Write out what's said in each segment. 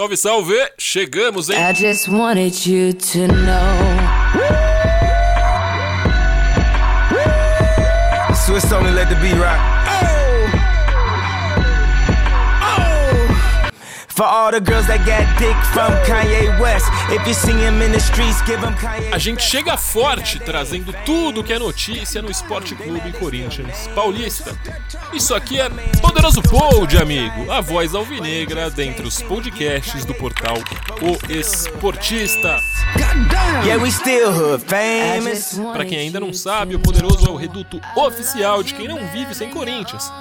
Salve, salve! Chegamos, hein? I just wanted you to know. Swiss only let the beat rock. A gente chega forte, trazendo tudo que é notícia no Esporte Clube Corinthians Paulista. Isso aqui é Poderoso Pod, amigo, a voz alvinegra dentre os podcasts do portal O Esportista. Yeah, we still famous. Pra quem ainda não sabe, o Poderoso é o reduto oficial de quem não vive sem Corinthians.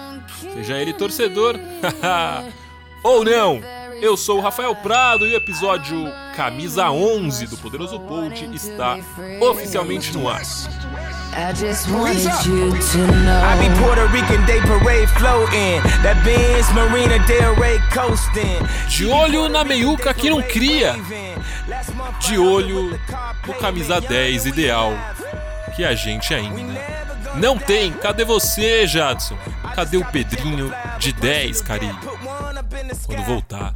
Seja ele torcedor, ou não. Eu sou o Rafael Prado e o episódio Camisa 11 do Poderoso Pod está oficialmente no ar. I just wanted you to I be know. Puerto Rican Day Parade floating. That Benz Marina Del Rey coasting. De olho na meiuca que não cria, de olho no camisa 10 ideal que a gente ainda não tem. Cadê você, Jadson? Cadê o Pedrinho de 10, carinho? Quando voltar,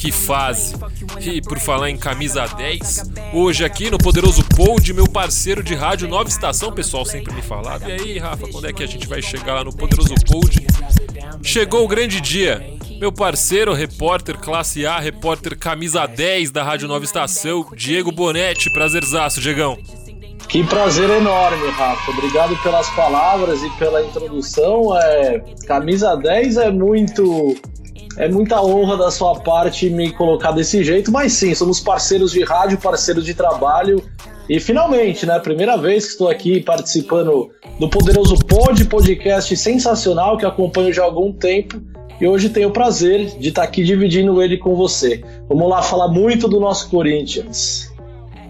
Que fase. E por falar em camisa 10, hoje aqui no Poderoso Pod, meu parceiro de rádio Nova Estação, pessoal sempre me falava. E aí, Rafa, quando é que a gente vai chegar lá no Poderoso Pod? Chegou o grande dia. Meu parceiro, repórter classe A, repórter camisa 10 da Rádio Nova Estação, Diego Bonetti. Prazerzaço, Diegão. Que prazer enorme, Rafa. Obrigado pelas palavras e pela introdução. É, camisa 10 é muito. É muita honra da sua parte me colocar desse jeito, mas sim, somos parceiros de rádio, parceiros de trabalho. E finalmente, né? Primeira vez que estou aqui participando do Poderoso Pod, podcast sensacional que acompanho já há algum tempo. E hoje tenho o prazer de estar aqui dividindo ele com você. Vamos lá falar muito do nosso Corinthians.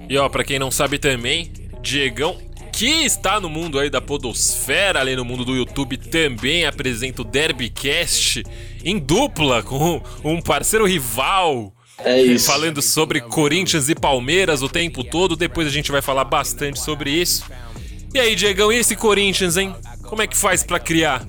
E ó, pra quem não sabe também, Diegão, que está no mundo aí da podosfera, ali no mundo do YouTube, também apresenta o Derbycast em dupla com um parceiro rival. É isso. Falando sobre Corinthians e Palmeiras o tempo todo, depois a gente vai falar bastante sobre isso. E aí, Diegão, e esse Corinthians, hein? Como é que faz pra criar?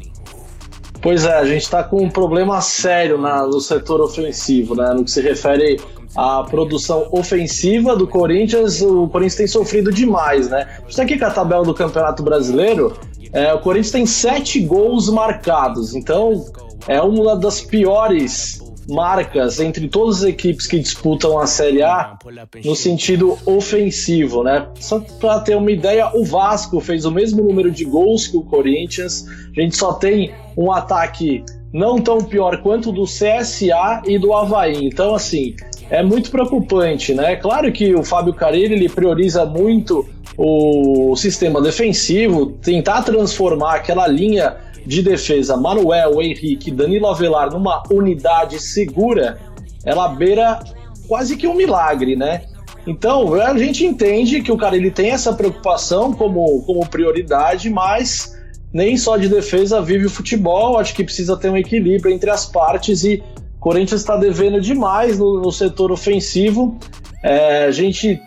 Pois é, a gente está com um problema sério na- no setor ofensivo, né? No que se refere à produção ofensiva do Corinthians, o Corinthians tem sofrido demais, né? A gente está aqui com a tabela do Campeonato Brasileiro, é, o Corinthians tem sete gols marcados, então é uma das piores marcas entre todas as equipes que disputam a Série A no sentido ofensivo, né? Só para ter uma ideia, o Vasco fez o mesmo número de gols que o Corinthians. A gente só tem um ataque não tão pior quanto do CSA e do Havaí. Então, assim, é muito preocupante, né? Claro que o Fábio Carilli ele prioriza muito o sistema defensivo, tentar transformar aquela linha de defesa Manuel, Henrique, Danilo Avelar numa unidade segura, ela beira quase que um milagre, né? Então, a gente entende que o cara ele tem essa preocupação como, como prioridade, mas nem só de defesa vive o futebol, acho que precisa ter um equilíbrio entre as partes e Corinthians está devendo demais no, no setor ofensivo. É, a gente,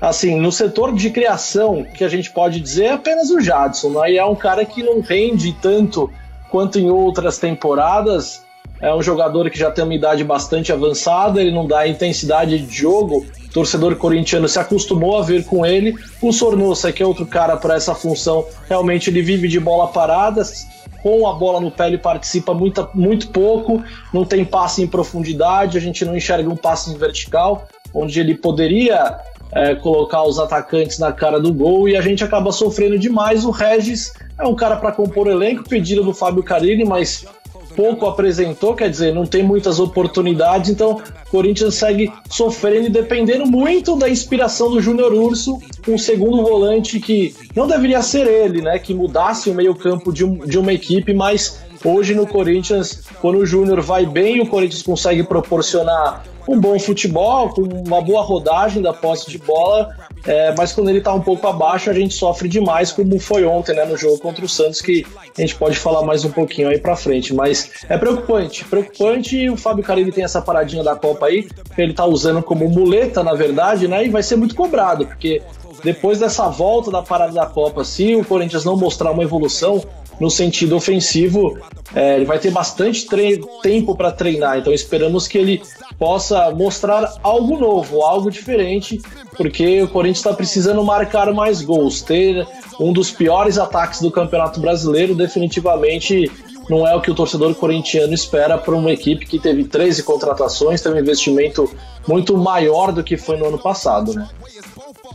assim, no setor de criação, que a gente pode dizer é apenas o Jadson, aí é um cara que não rende tanto quanto em outras temporadas. É um jogador que já tem uma idade bastante avançada, ele não dá intensidade de jogo. O torcedor corintiano se acostumou a ver com ele. O Sornosa, que é outro cara para essa função, realmente ele vive de bola parada. Com a bola no pé, ele participa muito, muito pouco, não tem passe em profundidade, a gente não enxerga um passe em vertical, onde ele poderia é, colocar os atacantes na cara do gol e a gente acaba sofrendo demais. O Regis é um cara para compor elenco, pedido do Fábio Carilli, mas pouco apresentou, quer dizer, não tem muitas oportunidades, então o Corinthians segue sofrendo e dependendo muito da inspiração do Júnior Urso, um segundo volante que não deveria ser ele, né, que mudasse o meio-campo de, um, de uma equipe, mas hoje no Corinthians, quando o Júnior vai bem, o Corinthians consegue proporcionar um bom futebol, com uma boa rodagem da posse de bola, é, mas quando ele está um pouco abaixo, a gente sofre demais, como foi ontem, né, no jogo contra o Santos, que a gente pode falar mais um pouquinho aí para frente. Mas é preocupante, preocupante. O Fábio Carilli tem essa paradinha da Copa aí, que ele está usando como muleta, na verdade, né, e vai ser muito cobrado, porque depois dessa volta da parada da Copa, se o Corinthians não mostrar uma evolução no sentido ofensivo, é, ele vai ter bastante tempo para treinar. Então esperamos que ele possa mostrar algo novo, algo diferente, porque o Corinthians está precisando marcar mais gols. Ter um dos piores ataques do Campeonato Brasileiro definitivamente não é o que o torcedor corintiano espera para uma equipe que teve 13 contratações, teve um investimento muito maior do que foi no ano passado, né?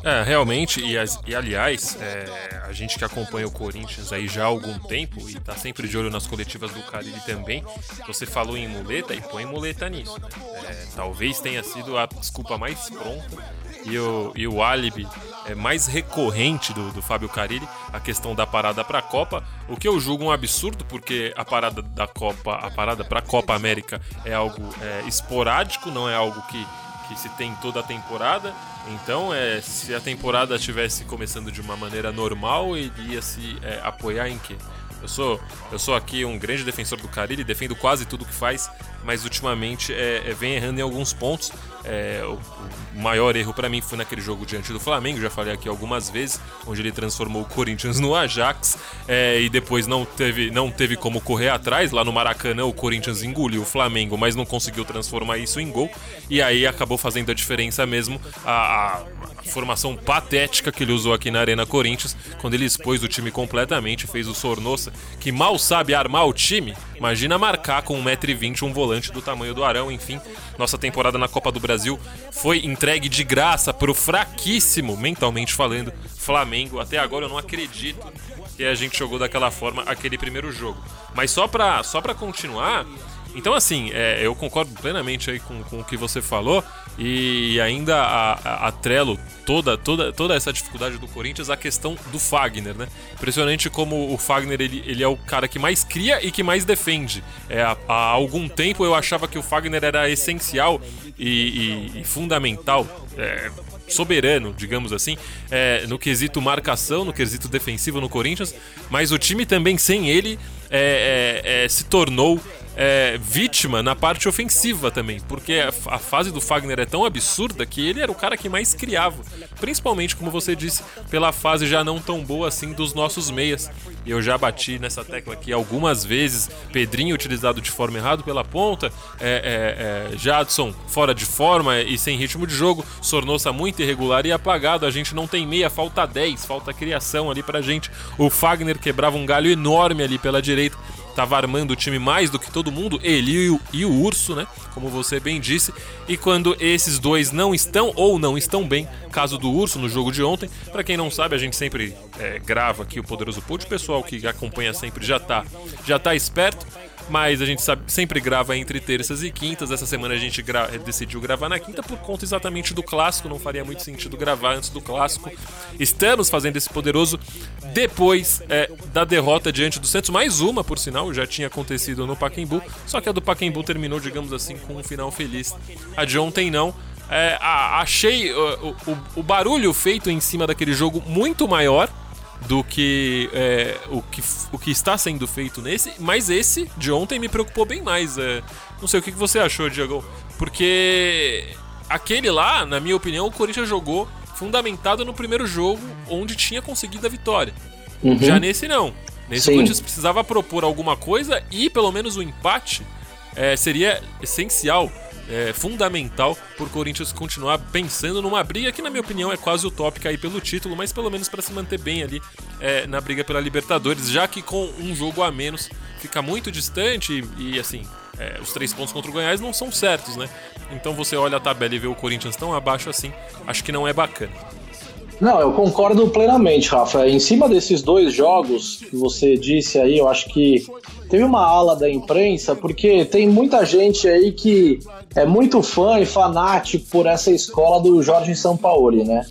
É, realmente, e, e aliás, é, a gente que acompanha o Corinthians aí já há algum tempo e tá sempre de olho nas coletivas do Carille também, você falou em muleta e põe muleta nisso. Né? É, talvez tenha sido a desculpa mais pronta e o, e o álibi é, mais recorrente do, do Fábio Carilli, a questão da parada para a Copa, o que eu julgo um absurdo, porque a parada da Copa, a parada para a Copa América é algo é, esporádico, não é algo que que se tem toda a temporada. Então, é, se a temporada estivesse começando de uma maneira normal, ele ia se é, apoiar em quê? Eu sou, eu sou aqui um grande defensor do Carilli, defendo quase tudo que faz, mas ultimamente é, é, vem errando em alguns pontos. É, o, o, maior erro para mim foi naquele jogo diante do Flamengo, já falei aqui algumas vezes, onde ele transformou o Corinthians no Ajax é, e depois não teve, não teve como correr atrás. Lá no Maracanã, o Corinthians engoliu o Flamengo, mas não conseguiu transformar isso em gol, e aí acabou fazendo a diferença mesmo a, a formação patética que ele usou aqui na Arena Corinthians, quando ele expôs o time completamente, fez o Sornossa, que mal sabe armar o time, imagina marcar com 1,20m um volante do tamanho do Arão, enfim. Nossa temporada na Copa do Brasil foi entregue de graça pro fraquíssimo, mentalmente falando, Flamengo. Até agora eu não acredito que a gente jogou daquela forma aquele primeiro jogo. Mas só pra, só pra continuar, então, assim, é, eu concordo plenamente aí com, com o que você falou e ainda atrelo toda, toda, toda essa dificuldade do Corinthians à questão do Fagner, né? Impressionante como o Fagner ele, ele é o cara que mais cria e que mais defende. É, há, há algum tempo eu achava que o Fagner era essencial e, e, e fundamental. É, soberano, digamos assim, é, no quesito marcação, no quesito defensivo no Corinthians, mas o time também sem ele é, é, é se tornou é, vítima na parte ofensiva também, porque a, a, fase do Fagner é tão absurda que ele era o cara que mais criava, principalmente, como você disse, pela fase já não tão boa assim dos nossos meias. E eu já bati nessa tecla aqui algumas vezes, Pedrinho utilizado de forma errada pela ponta, é, é, é Jadson fora de forma e sem ritmo de jogo, Sornosa muito irregular e apagado, a gente não tem meia, falta 10, falta criação ali pra gente. O Fagner quebrava um galho enorme ali pela direita estava armando o time mais do que todo mundo, ele e o, e o, Urso, né? Como você bem disse. E quando esses dois não estão ou não estão bem, caso do Urso no jogo de ontem, para quem não sabe, a gente sempre é, grava aqui o Poderoso Pod, o pessoal que acompanha sempre já tá, já tá esperto mas a gente sabe, sempre grava entre terças e quintas. Essa semana a gente gra decidiu gravar na quinta por conta exatamente do clássico, não faria muito sentido gravar antes do clássico. Estamos fazendo esse poderoso depois é, da derrota diante do Santos, mais uma por sinal, já tinha acontecido no Pacaembu, só que a do Pacaembu terminou, digamos assim, com um final feliz. A de ontem não. É, achei o, o, o barulho feito em cima daquele jogo muito maior do que, é, o que o que está sendo feito nesse, mas esse de ontem me preocupou bem mais. É, não sei o que você achou, Diego, porque aquele lá, na minha opinião, o Corinthians jogou fundamentado no primeiro jogo, onde tinha conseguido a vitória. Uhum. Já nesse não. Nesse Sim. o Corinthians precisava propor alguma coisa e pelo menos o empate é, seria essencial é, fundamental por Corinthians continuar pensando numa briga que, na minha opinião, é quase utópica aí pelo título, mas pelo menos para se manter bem ali é, na briga pela Libertadores, já que com um jogo a menos fica muito distante e, e assim, é, os três pontos contra o Goiás não são certos, né? Então você olha a tabela e vê o Corinthians tão abaixo assim, acho que não é bacana. Não, eu concordo plenamente, Rafa. Em cima desses dois jogos que você disse aí, eu acho que teve uma ala da imprensa, porque tem muita gente aí que é muito fã e fanático por essa escola do Jorge Sampaoli, né?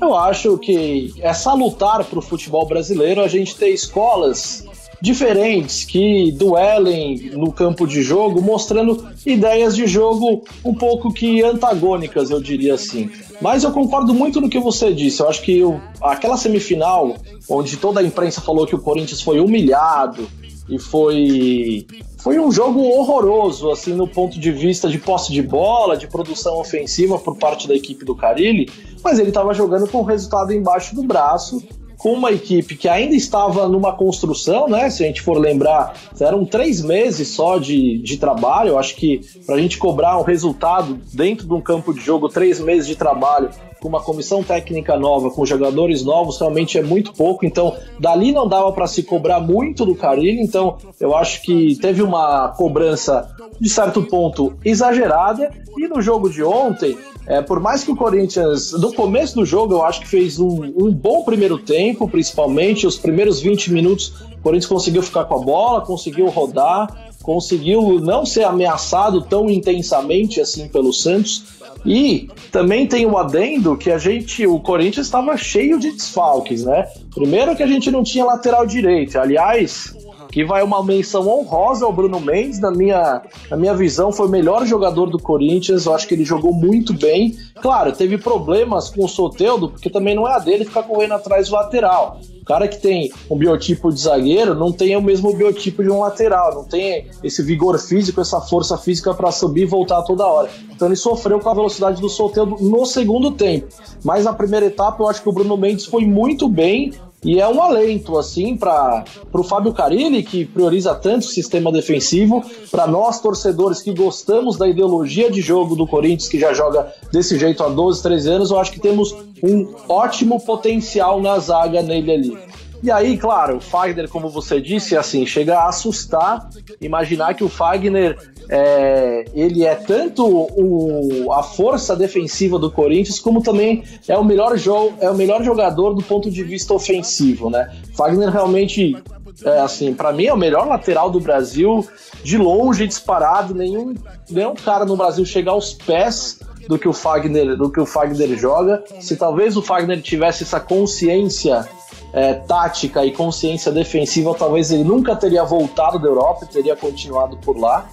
Eu acho que é salutar para o futebol brasileiro a gente ter escolas diferentes que duelem no campo de jogo, mostrando ideias de jogo um pouco que antagônicas, eu diria assim. Mas eu concordo muito no que você disse. Eu acho que eu, aquela semifinal, onde toda a imprensa falou que o Corinthians foi humilhado e foi foi um jogo horroroso, assim, no ponto de vista de posse de bola, de produção ofensiva por parte da equipe do Carilli, mas ele estava jogando com o resultado embaixo do braço com uma equipe que ainda estava numa construção, né? Se a gente for lembrar, eram três meses só de, de trabalho. Eu acho que para a gente cobrar um resultado dentro de um campo de jogo, três meses de trabalho, com uma comissão técnica nova, com jogadores novos, realmente é muito pouco. Então, dali não dava para se cobrar muito do Carilho. Então, eu acho que teve uma cobrança de certo ponto exagerada. E no jogo de ontem, é, por mais que o Corinthians, no começo do jogo, eu acho que fez um, um, bom primeiro tempo, principalmente os primeiros 20 minutos, o Corinthians conseguiu ficar com a bola, conseguiu rodar, conseguiu não ser ameaçado tão intensamente assim pelo Santos. E também tem o adendo que a gente, o Corinthians estava cheio de desfalques, né? Primeiro que a gente não tinha lateral direito. Aliás, Aqui vai uma menção honrosa ao Bruno Mendes, na minha, na minha visão, foi o melhor jogador do Corinthians. Eu acho que ele jogou muito bem. Claro, teve problemas com o Soteudo, porque também não é a dele ficar correndo atrás do lateral. O cara que tem um biotipo de zagueiro não tem o mesmo biotipo de um lateral, não tem esse vigor físico, essa força física para subir e voltar toda hora. Então ele sofreu com a velocidade do Soteudo no segundo tempo. Mas na primeira etapa eu acho que o Bruno Mendes foi muito bem, e é um alento, assim, para o Fábio Carilli, que prioriza tanto o sistema defensivo, para nós, torcedores que gostamos da ideologia de jogo do Corinthians, que já joga desse jeito há 12, 13 anos, eu acho que temos um ótimo potencial na zaga nele ali. E aí, claro, o Fagner, como você disse, assim, chega a assustar imaginar que o Fagner é, ele é tanto o, a força defensiva do Corinthians, como também é o melhor jogo, é o melhor jogador do ponto de vista ofensivo, né? Fagner realmente, é, assim, para mim é o melhor lateral do Brasil, de longe, disparado. Nenhum, nenhum cara no Brasil chega aos pés do que o Fagner, do que o Fagner joga. Se talvez o Fagner tivesse essa consciência é, tática e consciência defensiva, talvez ele nunca teria voltado da Europa, teria continuado por lá.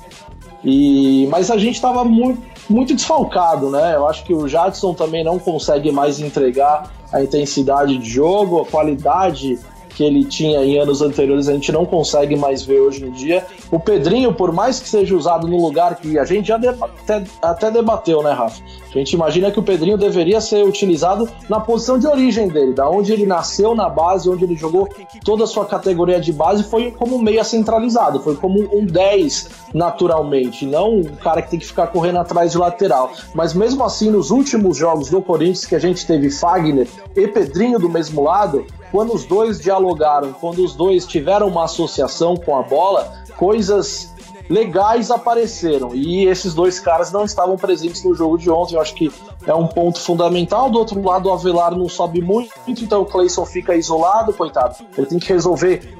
E, mas a gente estava muito, muito desfalcado, né? Eu acho que o Jadson também não consegue mais entregar a intensidade de jogo, a qualidade que ele tinha em anos anteriores, a gente não consegue mais ver hoje em dia. O Pedrinho, por mais que seja usado no lugar que a gente já até, até debateu, né, Rafa? A gente imagina que o Pedrinho deveria ser utilizado na posição de origem dele, da onde ele nasceu na base, onde ele jogou toda a sua categoria de base, foi como meia centralizado, foi como um 10 naturalmente, não um cara que tem que ficar correndo atrás de lateral. Mas mesmo assim, nos últimos jogos do Corinthians, que a gente teve Fagner e Pedrinho do mesmo lado, quando os dois dialogaram, quando os dois tiveram uma associação com a bola, coisas legais apareceram. E esses dois caras não estavam presentes no jogo de ontem. Eu acho que é um ponto fundamental. Do outro lado, o Avelar não sobe muito, então o Clayson fica isolado, coitado. Ele tem que resolver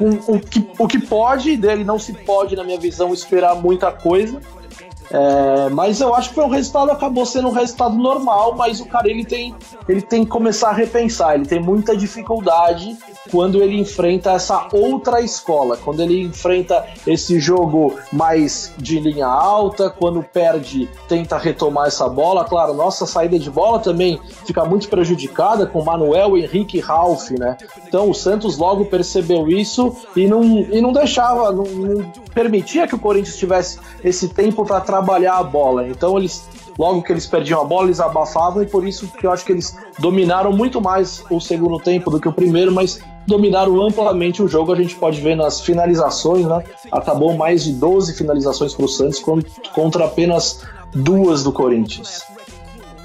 o, o, que, o que pode, dele não se pode, na minha visão, esperar muita coisa. É, mas eu acho que foi um resultado, acabou sendo um resultado normal, mas o cara ele tem, ele tem que começar a repensar, ele tem muita dificuldade quando ele enfrenta essa outra escola, quando ele enfrenta esse jogo mais de linha alta, quando perde, tenta retomar essa bola. Claro, nossa saída de bola também fica muito prejudicada com Manuel, Henrique e Ralph, né? Então o Santos logo percebeu isso e não, e não deixava, não, não permitia que o Corinthians tivesse esse tempo para trabalhar trabalhar a bola. Então eles logo que eles perdiam a bola, eles abafavam e por isso que eu acho que eles dominaram muito mais o segundo tempo do que o primeiro, mas dominaram amplamente o jogo. A gente pode ver nas finalizações, né? Acabou mais de 12 finalizações para o Santos contra apenas duas do Corinthians.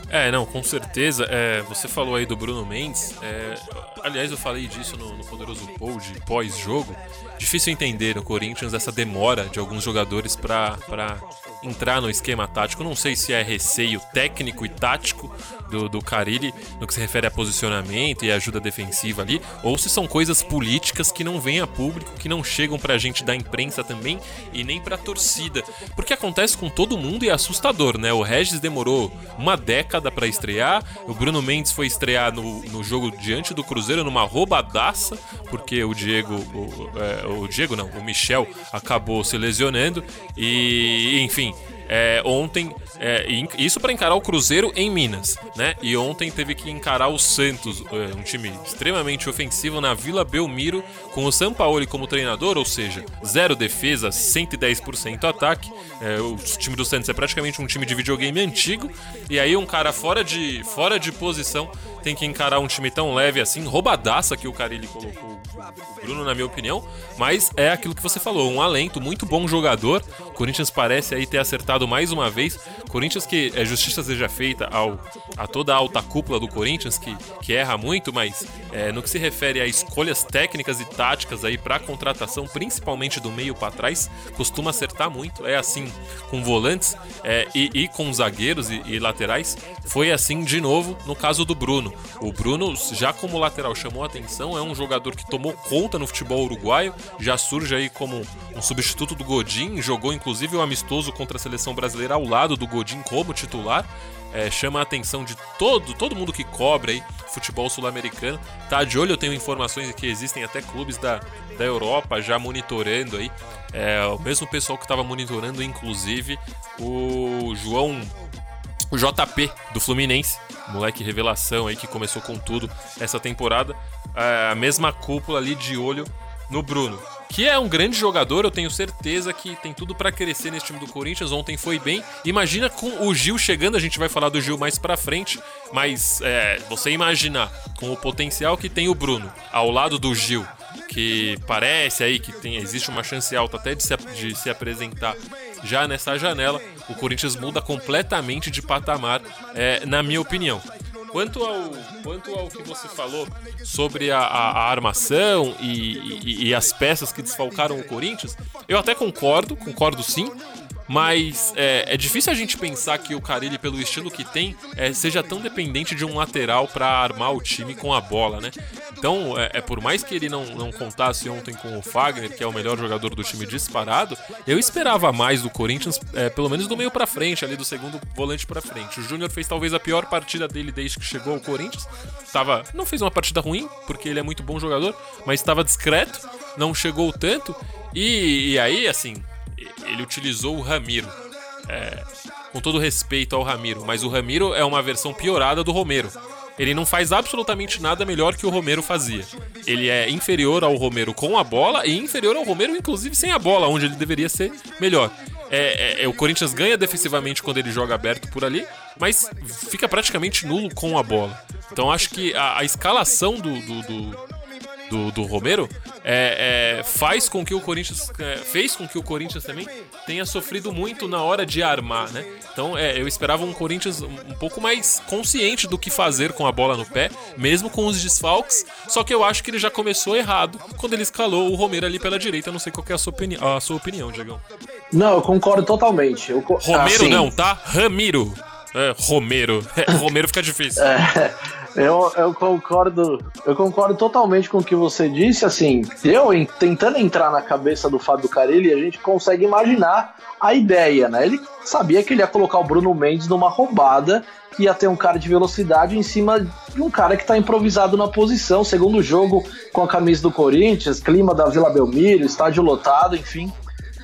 É, não, com certeza. É, você falou aí do Bruno Mendes. É, aliás, eu falei disso no, no Poderoso Pou de pós-jogo. Difícil entender no Corinthians essa demora de alguns jogadores para entrar no esquema tático. Não sei se é receio técnico e tático do, do Carilli no que se refere a posicionamento e ajuda defensiva ali, ou se são coisas políticas que não vêm a público, que não chegam pra gente da imprensa também e nem pra torcida. Porque acontece com todo mundo e é assustador, né? O Regis demorou uma década para estrear, o Bruno Mendes foi estrear no, no jogo diante do Cruzeiro numa roubadaça, porque o Diego, o, é, o Diego não, o Michel acabou se lesionando e, enfim, é, ontem, é, isso para encarar o Cruzeiro em Minas, né? E ontem teve que encarar o Santos, é, um time extremamente ofensivo na Vila Belmiro, com o Sampaoli como treinador, ou seja, zero defesa, 110% ataque. É, o time do Santos é praticamente um time de videogame antigo, e aí um cara fora de, fora de posição tem que encarar um time tão leve assim, roubadaça que o Carilli colocou o Bruno, na minha opinião, mas é aquilo que você falou, um alento, muito bom jogador. O Corinthians parece aí ter acertado mais uma vez. Corinthians que é justiça seja feita ao, a toda a alta cúpula do Corinthians, que, que erra muito, mas é, no que se refere a escolhas técnicas e táticas aí para contratação, principalmente do meio para trás, costuma acertar muito. É assim com volantes é, e, e, com zagueiros e, e laterais. Foi assim de novo no caso do Bruno. O Bruno, já como lateral, chamou atenção, é um jogador que tomou conta no futebol uruguaio, já surge aí como um substituto do Godin, jogou inclusive o amistoso contra a seleção brasileira ao lado do Godin como titular. É, chama a atenção de todo, todo mundo que cobre aí futebol sul-americano. Tá de olho, eu tenho informações que existem até clubes da, da Europa já monitorando aí. É, o mesmo pessoal que estava monitorando, inclusive, o João o JP do Fluminense, moleque revelação aí que começou com tudo essa temporada. É, a mesma cúpula ali de olho no Bruno, que é um grande jogador, eu tenho certeza que tem tudo para crescer nesse time do Corinthians. Ontem foi bem. Imagina com o Gil chegando, a gente vai falar do Gil mais para frente, mas é, você imaginar com o potencial que tem o Bruno ao lado do Gil, que parece aí que tem, existe uma chance alta até de se, de se apresentar já nessa janela, o Corinthians muda completamente de patamar, é, na minha opinião. Quanto ao, quanto ao que você falou sobre a, a, a armação e, e, e, as peças que desfalcaram o Corinthians, eu até concordo, concordo sim. Mas é, é, difícil a gente pensar que o Carilli, pelo estilo que tem, é, seja tão dependente de um lateral para armar o time com a bola, né? Então, é, é, por mais que ele não, não contasse ontem com o Fagner, que é o melhor jogador do time disparado, eu esperava mais do Corinthians, é, pelo menos do meio para frente, ali do segundo volante para frente. O Júnior fez talvez a pior partida dele desde que chegou ao Corinthians. Tava, não fez uma partida ruim, porque ele é muito bom jogador, mas estava discreto, não chegou tanto. E, e aí, assim, ele utilizou o Ramiro. É, com todo respeito ao Ramiro, mas o Ramiro é uma versão piorada do Romero. Ele não faz absolutamente nada melhor que o Romero fazia. Ele é inferior ao Romero com a bola e inferior ao Romero, inclusive, sem a bola, onde ele deveria ser melhor. É, é, é, o Corinthians ganha defensivamente quando ele joga aberto por ali, mas fica praticamente nulo com a bola. Então acho que a, a escalação do, do, do, do, do Romero é, é, faz com que o Corinthians é, fez com que o Corinthians também tenha sofrido muito na hora de armar, né? Então é, eu esperava um Corinthians um, um, pouco mais consciente do que fazer com a bola no pé, mesmo com os desfalques. Só que eu acho que ele já começou errado quando ele escalou o Romero ali pela direita. Eu não sei qual é a sua, opini a sua opinião, Diegão. Não, eu concordo totalmente. Eu co Romero assim... não, tá? Ramiro. É, Romero. Romero fica difícil. É, eu, eu concordo, eu concordo totalmente com o que você disse. Assim, eu tentando entrar na cabeça do Fábio Carilli, a gente consegue imaginar a ideia, né? Ele sabia que ele ia colocar o Bruno Mendes numa roubada, ia ter um cara de velocidade em cima de um cara que está improvisado na posição. Segundo jogo com a camisa do Corinthians, clima da Vila Belmiro, estádio lotado, enfim.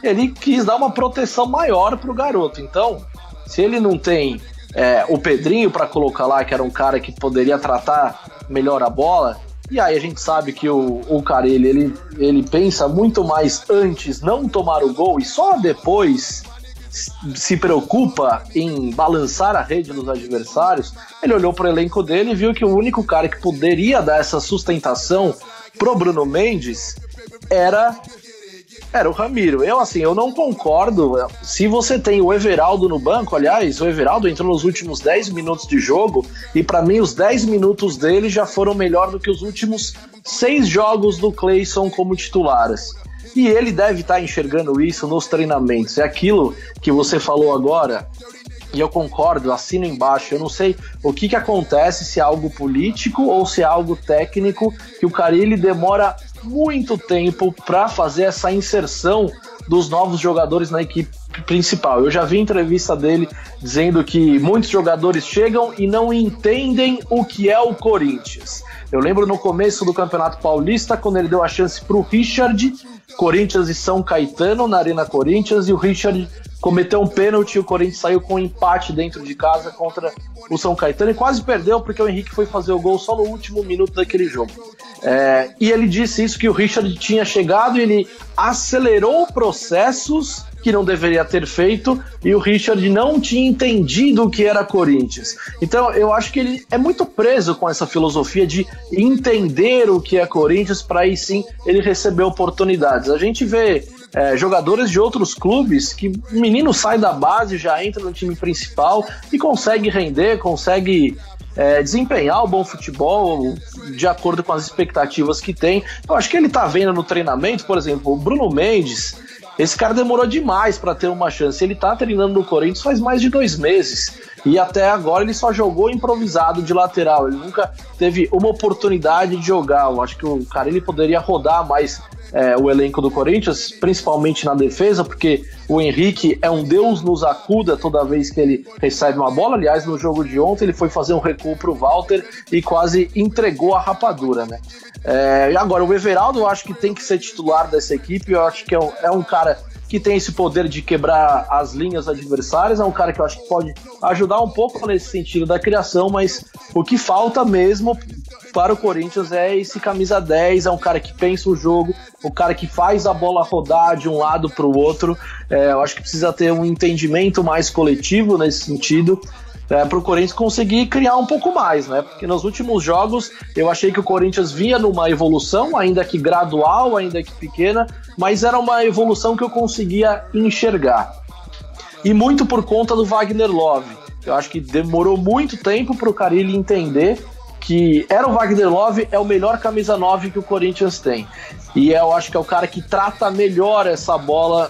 Ele quis dar uma proteção maior pro garoto. Então, se ele não tem é, o Pedrinho para colocar lá, que era um cara que poderia tratar melhor a bola. E aí a gente sabe que o, o Carelli, ele, ele pensa muito mais antes não tomar o gol e só depois se preocupa em balançar a rede dos adversários. Ele olhou para o elenco dele e viu que o único cara que poderia dar essa sustentação pro Bruno Mendes era era o Ramiro. Eu, assim, eu não concordo. Se você tem o Everaldo no banco, aliás, o Everaldo entrou nos últimos 10 minutos de jogo e para mim os 10 minutos dele já foram melhor do que os últimos seis jogos do Clayson como titulares. E ele deve estar tá enxergando isso nos treinamentos. É aquilo que você falou agora, e eu concordo, assino embaixo. Eu não sei o que, que acontece, se é algo político ou se é algo técnico, que o Carilli demora muito tempo para fazer essa inserção dos novos jogadores na equipe principal. Eu já vi entrevista dele dizendo que muitos jogadores chegam e não entendem o que é o Corinthians. Eu lembro no começo do Campeonato Paulista, quando ele deu a chance para o Richard, Corinthians e São Caetano na Arena Corinthians, e o Richard cometeu um pênalti, o Corinthians saiu com um empate dentro de casa contra o São Caetano e quase perdeu porque o Henrique foi fazer o gol só no último minuto daquele jogo. É, e ele disse isso que o Richard tinha chegado e ele acelerou processos que não deveria ter feito e o Richard não tinha entendido o que era Corinthians. Então eu acho que ele é muito preso com essa filosofia de entender o que é Corinthians para aí sim ele receber oportunidades. A gente vê é, jogadores de outros clubes que o menino sai da base, já entra no time principal e consegue render, consegue é, desempenhar o bom futebol de acordo com as expectativas que tem. Eu acho que ele tá vendo no treinamento, por exemplo, o Bruno Mendes. Esse cara demorou demais para ter uma chance. Ele tá treinando no Corinthians faz mais de dois meses. E até agora ele só jogou improvisado de lateral. Ele nunca teve uma oportunidade de jogar. Eu acho que o cara ele poderia rodar mais é, o elenco do Corinthians, principalmente na defesa, porque o Henrique é um Deus nos acuda toda vez que ele recebe uma bola. Aliás, no jogo de ontem ele foi fazer um recuo para o Walter e quase entregou a rapadura, né? É, agora, o Everaldo eu acho que tem que ser titular dessa equipe. Eu acho que é um, é um cara que tem esse poder de quebrar as linhas adversárias. É um cara que eu acho que pode ajudar um pouco nesse sentido da criação, mas o que falta mesmo para o Corinthians é esse camisa 10, é um cara que pensa o jogo, o cara que faz a bola rodar de um lado para o outro. É, eu acho que precisa ter um entendimento mais coletivo nesse sentido. É, para o Corinthians conseguir criar um pouco mais, né? Porque nos últimos jogos eu achei que o Corinthians vinha numa evolução, ainda que gradual, ainda que pequena, mas era uma evolução que eu conseguia enxergar. E muito por conta do Wagner Love. Eu acho que demorou muito tempo para o Carilli entender que era o Wagner Love, é o melhor camisa 9 que o Corinthians tem. E eu acho que é o cara que trata melhor essa bola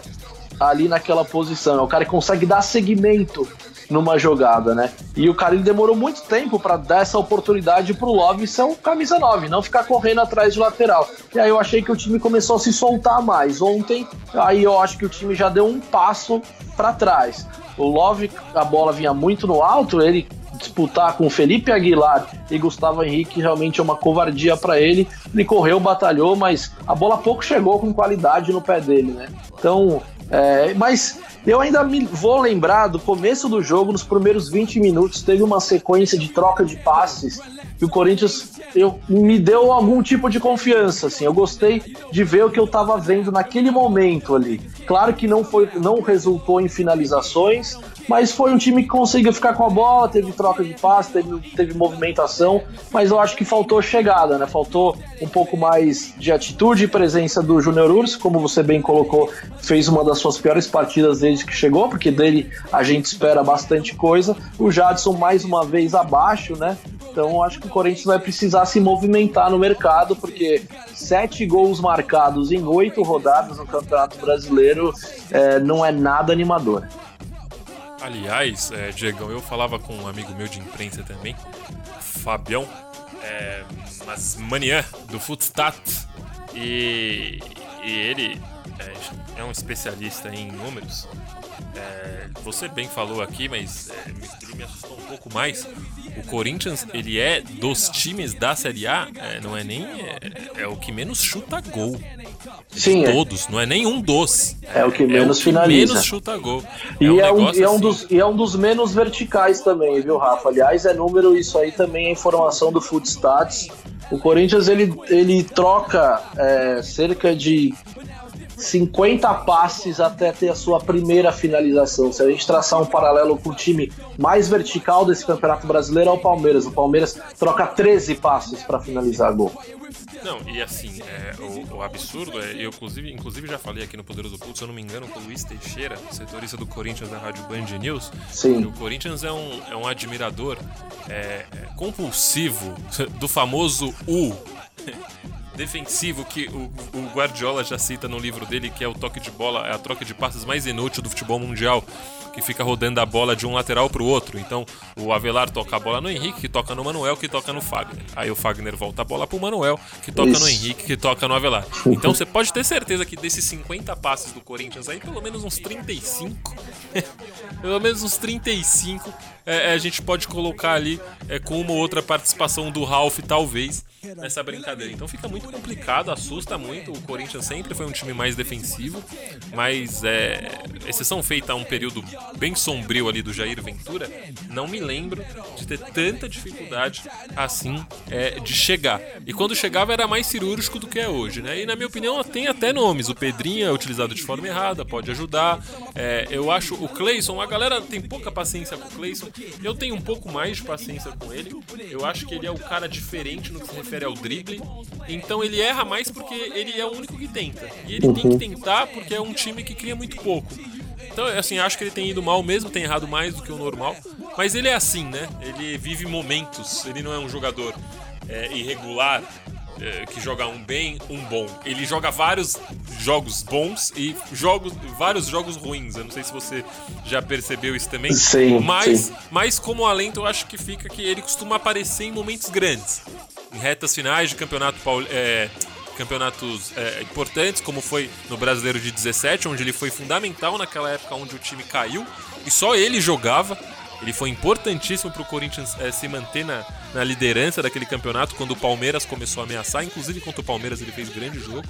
ali naquela posição. É o cara que consegue dar seguimento numa jogada, né? E o cara ele demorou muito tempo para dar essa oportunidade pro Love ser um camisa 9, não ficar correndo atrás de lateral. E aí eu achei que o time começou a se soltar mais. Ontem, aí eu acho que o time já deu um passo para trás. O Love, a bola vinha muito no alto, ele disputar com Felipe Aguilar e Gustavo Henrique realmente é uma covardia para ele. Ele correu, batalhou, mas a bola pouco chegou com qualidade no pé dele, né? Então, é, mas eu ainda me vou lembrar do começo do jogo, nos primeiros 20 minutos, teve uma sequência de troca de passes e o Corinthians eu, me deu algum tipo de confiança, assim. Eu gostei de ver o que eu estava vendo naquele momento ali. Claro que não foi, não resultou em finalizações, mas foi um time que conseguiu ficar com a bola, teve troca de passe, teve, teve movimentação, mas eu acho que faltou chegada, né? Faltou um pouco mais de atitude e presença do Júnior Urso, como você bem colocou, fez uma das suas piores partidas desde que chegou, porque dele a gente espera bastante coisa. O Jadson mais uma vez abaixo, né? Então acho que o Corinthians vai precisar se movimentar no mercado, porque sete gols marcados em oito rodadas no Campeonato Brasileiro é, não é nada animador. Aliás, é, Diegão, eu falava com um amigo meu de imprensa também, Fabião, é, mas manhã do Footstat, e, e ele é, é, um especialista em números. É, você bem falou aqui, mas é, me, me assustou um pouco mais. O Corinthians, ele é dos times da Série A, é, não é nem. É, é, o que menos chuta gol. Sim, é. todos, não é nenhum dos. É o que menos é o que finaliza. menos chuta gol. E é um, é um, e é um assim. dos, e é um dos menos verticais também, viu, Rafa? Aliás, é número, isso aí também é informação do Footstats. O Corinthians ele, ele troca é, cerca de 50 passes até ter a sua primeira finalização. Se a gente traçar um paralelo com o time mais vertical desse Campeonato Brasileiro é o Palmeiras. O Palmeiras troca 13 passes para finalizar gol. Não, e assim, é, o, o, absurdo é, eu inclusive, inclusive já falei aqui no Poderoso Pulso, se eu não me engano, com o Luiz Teixeira, setorista do Corinthians da Rádio Band News, Sim. o Corinthians é um, é um admirador é, compulsivo do famoso U defensivo que o, o, Guardiola já cita no livro dele, que é o toque de bola, é a troca de passes mais inútil do futebol mundial, que fica rodando a bola de um lateral para o outro. Então, o Avelar toca a bola no Henrique, que toca no Manuel, que toca no Fagner. Aí o Fagner volta a bola pro Manuel, que toca Isso. no Henrique, que toca no Avelar. Então, você pode ter certeza que desses 50 passes do Corinthians aí, pelo menos uns 35, pelo menos uns 35 é, é, a gente pode colocar ali é, com uma ou outra participação do Ralph, talvez, nessa brincadeira. Então fica muito complicado, assusta muito. O Corinthians sempre foi um time mais defensivo, mas é, exceção feita a um período bem sombrio ali do Jair Ventura, não me lembro de ter tanta dificuldade assim é, de chegar. E quando chegava era mais cirúrgico do que é hoje, né? E na minha opinião tem até nomes. O Pedrinho é utilizado de forma errada, pode ajudar. É, eu acho o Cleison, a galera tem pouca paciência com o Cleison. Eu tenho um pouco mais de paciência com ele. Eu acho que ele é o cara diferente no que se refere ao drible. Então ele erra mais porque ele é o único que tenta. E ele tem que tentar porque é um time que cria muito pouco. Então, assim, acho que ele tem ido mal mesmo, tem errado mais do que o normal. Mas ele é assim, né? Ele vive momentos. Ele não é um jogador é, irregular é, que joga um bem, um bom. Ele joga vários jogos bons e jogos, vários jogos ruins. Eu não sei se você já percebeu isso também. Sim, mas, sim. mas como alento, eu acho que fica que ele costuma aparecer em momentos grandes. Em retas finais de campeonato é, campeonatos é, importantes, como foi no Brasileiro de 17, onde ele foi fundamental naquela época onde o time caiu e só ele jogava. Ele foi importantíssimo para o Corinthians é, se manter na, na liderança daquele campeonato quando o Palmeiras começou a ameaçar. Inclusive contra o Palmeiras ele fez grande jogo,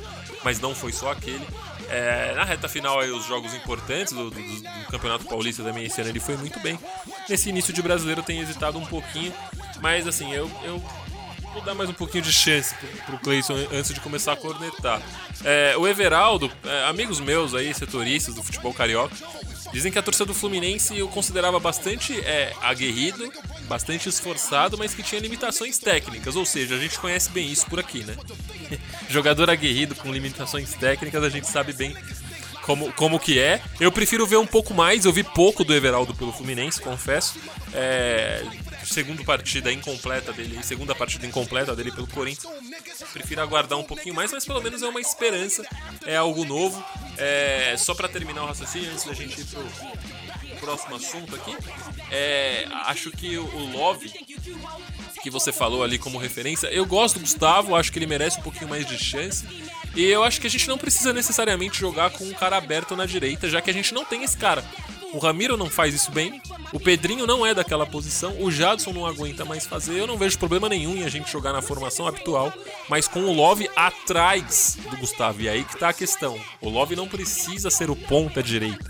mas não foi só aquele. É, na reta final, aí, os jogos importantes do, do, do, Campeonato Paulista também esse ano ele foi muito bem. Nesse início de brasileiro tem hesitado um pouquinho, mas assim, eu, eu vou dar mais um pouquinho de chance pro, Cleison antes de começar a cornetar. É, o Everaldo, é, amigos meus aí, setoristas do futebol carioca, Dizem que a torcida do Fluminense o considerava bastante é, aguerrido, bastante esforçado, mas que tinha limitações técnicas. Ou seja, a gente conhece bem isso por aqui, né? Jogador aguerrido com limitações técnicas, a gente sabe bem como, como que é. Eu prefiro ver um pouco mais, eu vi pouco do Everaldo pelo Fluminense, confesso. É, segunda partida incompleta dele, segunda partida incompleta dele pelo Corinthians. Prefiro aguardar um pouquinho mais, mas pelo menos é uma esperança, é algo novo. É, só para terminar o raciocínio, antes da gente ir pro próximo assunto aqui, é, acho que o Love, que você falou ali como referência, eu gosto do Gustavo, acho que ele merece um pouquinho mais de chance. E eu acho que a gente não precisa necessariamente jogar com um cara aberto na direita, já que a gente não tem esse cara. O Ramiro não faz isso bem. O Pedrinho não é daquela posição. O Jadson não aguenta mais fazer. Eu não vejo problema nenhum em a gente jogar na formação habitual, mas com o Love atrás do Gustavo. E aí que tá a questão. O Love não precisa ser o ponta direita.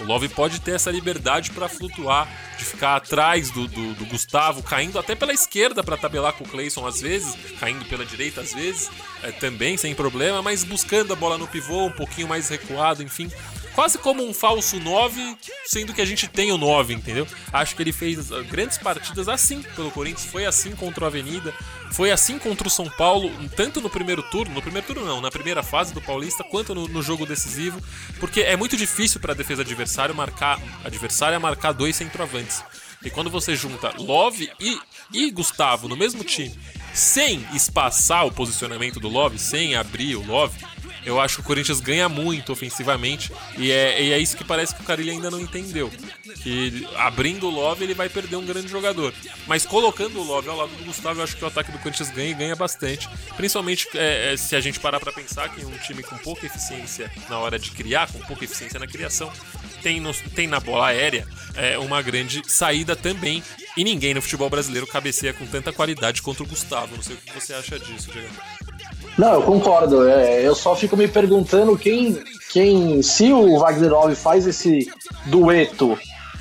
O Love pode ter essa liberdade para flutuar, de ficar atrás do, do, do, Gustavo, caindo até pela esquerda para tabelar com o Clayson às vezes, caindo pela direita às vezes, é, também sem problema, mas buscando a bola no pivô, um pouquinho mais recuado, enfim quase como um falso 9, sendo que a gente tem o 9, entendeu? Acho que ele fez ah, grandes partidas assim pelo Corinthians, foi assim contra o Avenida, foi assim contra o São Paulo, tanto no primeiro turno, no primeiro turno não, na primeira fase do Paulista, quanto no, no jogo decisivo, porque é muito difícil para a defesa adversário marcar, adversária marcar dois centroavantes. E quando você junta Love e, e Gustavo no mesmo time, sem espaçar o posicionamento do Love, sem abrir o Love, eu acho que o Corinthians ganha muito ofensivamente e é, e é isso que parece que o Carilli ainda não entendeu. Que abrindo o Love ele vai perder um grande jogador. Mas colocando o Love ao lado do Gustavo, eu acho que o ataque do Corinthians ganha e ganha bastante. Principalmente é, é se a gente parar para pensar que um time com pouca eficiência na hora de criar, com pouca eficiência na criação, tem, no, tem na bola aérea é, uma grande saída também. E ninguém no futebol brasileiro cabeceia com tanta qualidade contra o Gustavo. Não sei o que você acha disso, Diego. Não, eu concordo. É, eu só fico me perguntando quem, quem, se o Wagnerov faz esse dueto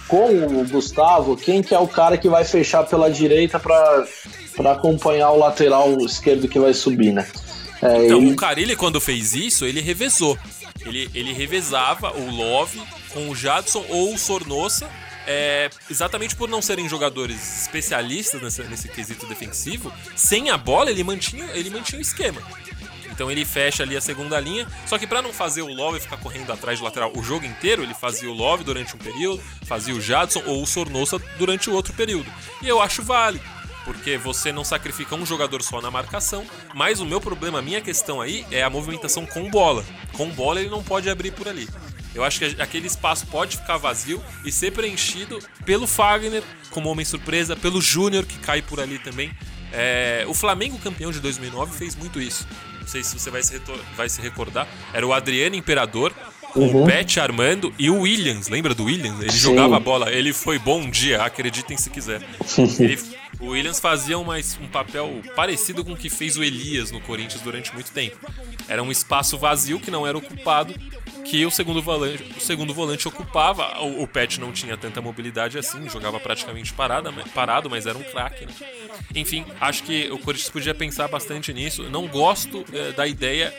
com o Gustavo, quem que é o cara que vai fechar pela direita para acompanhar o lateral esquerdo que vai subir, né? É, então, ele... o Carilli, quando fez isso, ele revezou. Ele, ele revezava o Love com o Jadson ou o Sornosa é, exatamente por não serem jogadores especialistas nesse, nesse quesito defensivo, sem a bola ele mantinha, ele mantinha o esquema. Então ele fecha ali a segunda linha, só que para não fazer o Love ficar correndo atrás do lateral o jogo inteiro, ele fazia o Love durante um período, fazia o Jadson ou o Sornosa durante o outro período. E eu acho válido. porque você não sacrifica um jogador só na marcação. Mas o meu problema, a minha questão aí é a movimentação com bola. Com bola ele não pode abrir por ali. Eu acho que aquele espaço pode ficar vazio e ser preenchido pelo Fagner como homem surpresa, pelo Júnior que cai por ali também. É, o Flamengo campeão de 2009 fez muito isso. Não sei se você vai se, vai se recordar. Era o Adriano Imperador, uhum. o Pet Armando e o Williams. Lembra do Williams? Ele Sim. jogava a bola. Ele foi bom um dia, acreditem se quiser. Ele, o Williams fazia uma, um papel parecido com o que fez o Elias no Corinthians durante muito tempo. Era um espaço vazio que não era ocupado que o segundo volante, o segundo volante ocupava. O, o Pet não tinha tanta mobilidade assim, jogava praticamente parado, parado mas era um craque. Né? Enfim, acho que o Corinthians podia pensar bastante nisso. Não gosto é, da ideia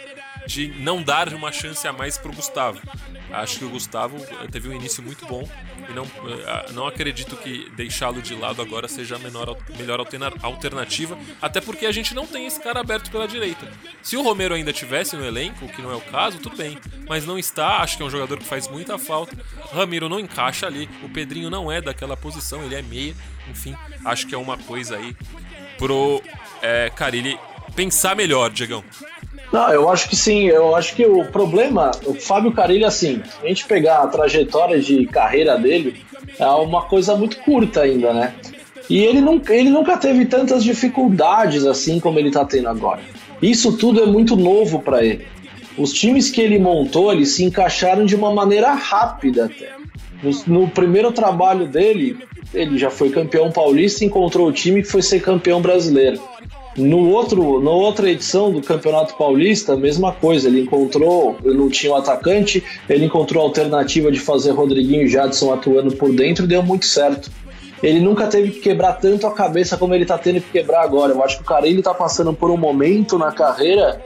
de não dar uma chance a mais para o Gustavo. Acho que o Gustavo eh, teve um início muito bom e não, eh, não acredito que deixá-lo de lado agora seja a menor, melhor alternativa, até porque a gente não tem esse cara aberto pela direita. Se o Romero ainda tivesse no elenco, que não é o caso, tudo bem, mas não está, acho que é um jogador que faz muita falta. Ramiro não encaixa ali, o Pedrinho não é daquela posição, ele é meia, enfim, acho que é uma coisa aí pro é, Carilli pensar melhor, Diegão. Não, eu acho que sim. Eu acho que o problema, o Fábio Carilho, assim, a gente pegar a trajetória de carreira dele, é uma coisa muito curta ainda, né? E ele nunca, ele nunca teve tantas dificuldades assim como ele tá tendo agora. Isso tudo é muito novo para ele. Os times que ele montou, eles se encaixaram de uma maneira rápida até. No, no primeiro trabalho dele, ele já foi campeão paulista, encontrou o time que foi ser campeão brasileiro. No outro, na outra edição do Campeonato Paulista, mesma coisa. Ele encontrou, não tinha um atacante, ele encontrou a alternativa de fazer Rodriguinho e Jadson atuando por dentro deu muito certo. Ele nunca teve que quebrar tanto a cabeça como ele está tendo que quebrar agora. Eu acho que o cara ele tá passando por um momento na carreira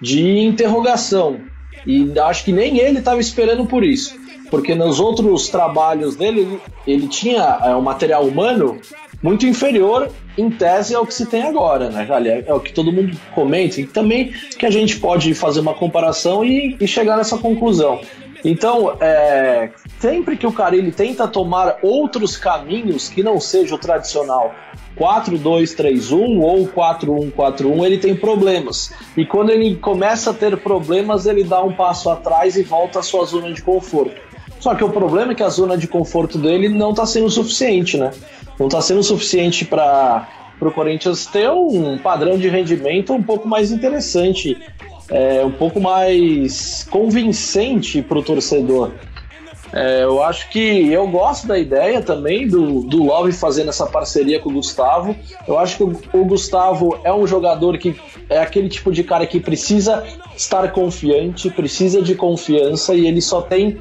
de interrogação. E acho que nem ele estava esperando por isso. Porque nos outros trabalhos dele, ele, tinha é, um material humano muito inferior, em tese, ao que se tem agora, né, É, é o que todo mundo comenta e também que a gente pode fazer uma comparação e, e chegar nessa conclusão. Então, é, sempre que o cara ele tenta tomar outros caminhos que não seja o tradicional 4-2-3-1 ou 4-1-4-1, ele tem problemas. E quando ele começa a ter problemas, ele dá um passo atrás e volta à sua zona de conforto. Só que o problema é que a zona de conforto dele não está sendo suficiente, né? Não está sendo suficiente para o Corinthians ter um padrão de rendimento um pouco mais interessante, é, um pouco mais convincente para o torcedor. É, eu acho que eu gosto da ideia também do, do Love fazendo essa parceria com o Gustavo. Eu acho que o, o, Gustavo é um jogador que é aquele tipo de cara que precisa estar confiante, precisa de confiança e ele só tem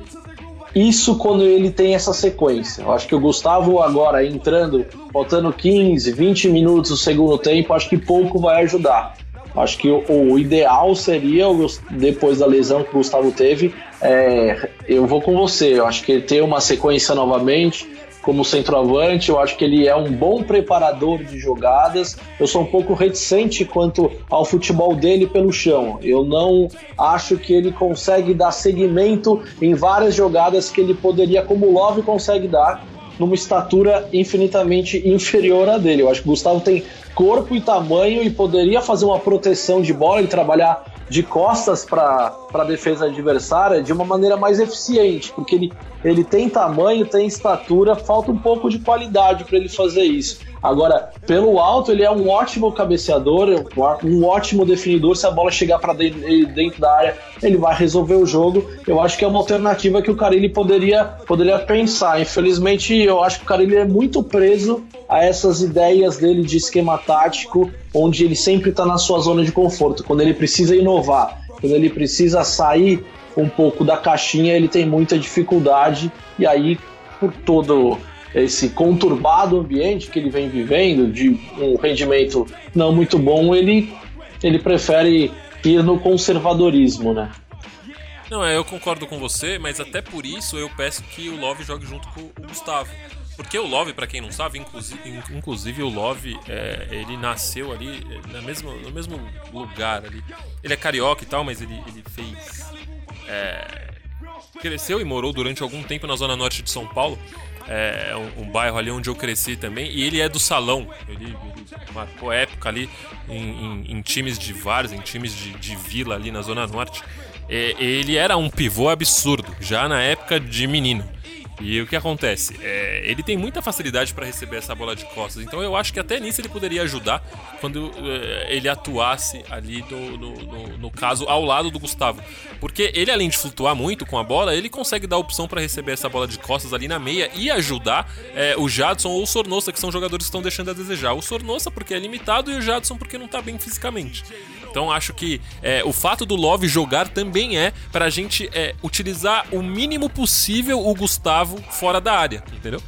isso quando ele tem essa sequência. Eu acho que o Gustavo agora entrando, faltando 15, 20 minutos do segundo tempo, acho que pouco vai ajudar. Acho que o, o ideal seria, depois da lesão que o Gustavo teve, é, eu vou com você. Eu acho que ter uma sequência novamente, como centroavante, eu acho que ele é um bom preparador de jogadas. Eu sou um pouco reticente quanto ao futebol dele pelo chão. Eu não acho que ele consegue dar seguimento em várias jogadas que ele poderia, como o Love consegue dar, numa estatura infinitamente inferior à dele. Eu acho que o Gustavo tem corpo e tamanho e poderia fazer uma proteção de bola e trabalhar de costas para a defesa adversária de uma maneira mais eficiente, porque ele, ele tem tamanho, tem estatura, falta um pouco de qualidade para ele fazer isso. Agora, pelo alto, ele é um ótimo cabeceador, um ótimo definidor. Se a bola chegar para dentro da área, ele vai resolver o jogo. Eu acho que é uma alternativa que o Carilli poderia, poderia pensar. Infelizmente, eu acho que o Carilli é muito preso a essas ideias dele de esquema tático, onde ele sempre está na sua zona de conforto. Quando ele precisa inovar, quando ele precisa sair um pouco da caixinha, ele tem muita dificuldade. E aí, por todo esse conturbado ambiente que ele vem vivendo, de um rendimento não muito bom, ele, ele prefere ir no conservadorismo, né? Não, é, eu concordo com você, mas até por isso eu peço que o Love jogue junto com o Gustavo. Porque o Love, para quem não sabe, inclusive, inclusive o Love, é, ele nasceu ali na mesma, no mesmo lugar ali. Ele é carioca e tal, mas ele, ele fez. É, cresceu e morou durante algum tempo na zona norte de São Paulo é um, um, bairro ali onde eu cresci também, e ele é do salão. Ele, ele marcou época ali em, em, em, times de vários, em times de, de vila ali na Zona Norte. É, ele era um pivô absurdo, já na época de menino. E o que acontece? É, ele tem muita facilidade para receber essa bola de costas, então eu acho que até nisso ele poderia ajudar quando é, ele atuasse ali no, no, no, no, caso ao lado do Gustavo. Porque ele, além de flutuar muito com a bola, ele consegue dar opção para receber essa bola de costas ali na meia e ajudar é, o Jadson ou o Sornosa, que são jogadores que estão deixando a desejar. O Sornosa porque é limitado e o Jadson porque não está bem fisicamente. Então acho que é, o fato do Love jogar também é para a gente é, utilizar o mínimo possível o Gustavo fora da área, entendeu?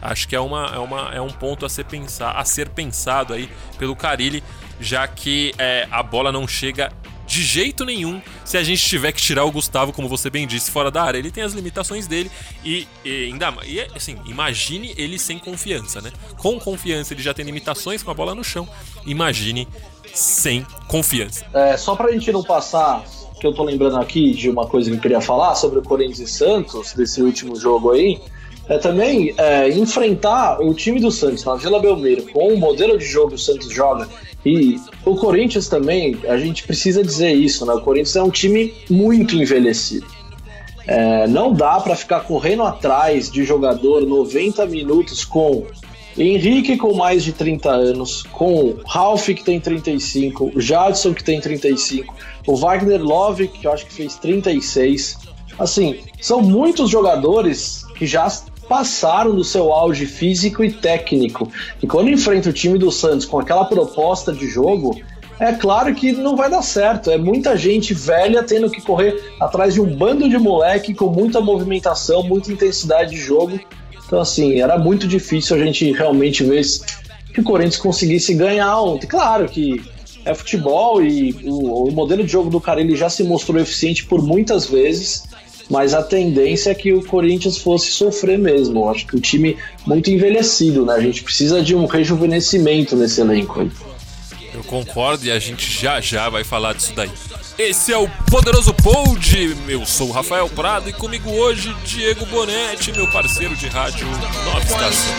Acho que é, uma, é, uma, é um ponto a ser, pensar, a ser pensado aí pelo Carilli, já que é, a bola não chega de jeito nenhum se a gente tiver que tirar o Gustavo, como você bem disse, fora da área. Ele tem as limitações dele e, e ainda e assim, imagine ele sem confiança, né? Com confiança ele já tem limitações com a bola no chão. Imagine sem confiança. É, só pra gente não passar, que eu tô lembrando aqui de uma coisa que eu queria falar sobre o Corinthians e Santos, desse último jogo aí, é também é, enfrentar o time do Santos na Vila Belmiro com o modelo de jogo que o Santos joga. E o Corinthians também, a gente precisa dizer isso, né? O Corinthians é um time muito envelhecido. É, não dá para ficar correndo atrás de jogador 90 minutos com Henrique com mais de 30 anos, com Ralph que tem 35, o Jadson que tem 35, o Wagner Love que eu acho que fez 36. Assim, são muitos jogadores que já passaram do seu auge físico e técnico. E quando enfrenta o time do Santos com aquela proposta de jogo, é claro que não vai dar certo. É muita gente velha tendo que correr atrás de um bando de moleque com muita movimentação, muita intensidade de jogo. Então, assim, era muito difícil a gente realmente ver que o Corinthians conseguisse ganhar ontem. Claro que é futebol e o, o modelo de jogo do cara ele já se mostrou eficiente por muitas vezes, mas a tendência é que o Corinthians fosse sofrer mesmo. Acho que o time muito envelhecido, né? A gente precisa de um rejuvenescimento nesse elenco. Eu concordo e a gente já já vai falar disso daí. Esse é o Poderoso Pod. Eu sou o Rafael Prado e comigo hoje Diego Bonetti, meu parceiro de rádio Nova Estação.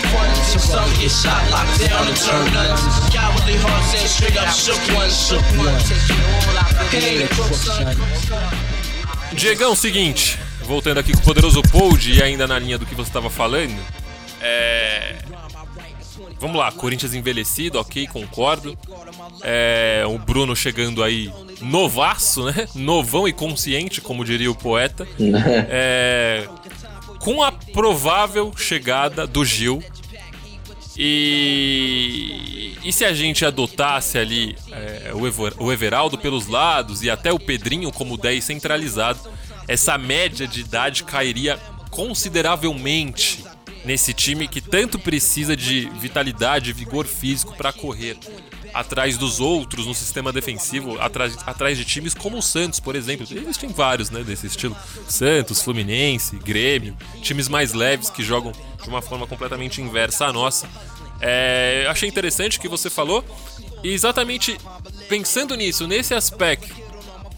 Diegão, seguinte, voltando aqui com o Poderoso Pod e ainda na linha do que você estava falando, é... Vamos lá, Corinthians envelhecido, ok, concordo. É, o Bruno chegando aí novaço, né? Novão e consciente, como diria o poeta. É, com a provável chegada do Gil. E, e se a gente adotasse ali é, o, Ever, o Everaldo pelos lados e até o Pedrinho como 10 centralizado, essa média de idade cairia consideravelmente nesse time que tanto precisa de vitalidade e vigor físico para correr atrás dos outros no sistema defensivo, atrás, atrás de times como o Santos, por exemplo. Existem vários, né, desse estilo. Santos, Fluminense, Grêmio, times mais leves que jogam de uma forma completamente inversa à nossa. É, achei interessante o que você falou. E exatamente pensando nisso, nesse aspecto,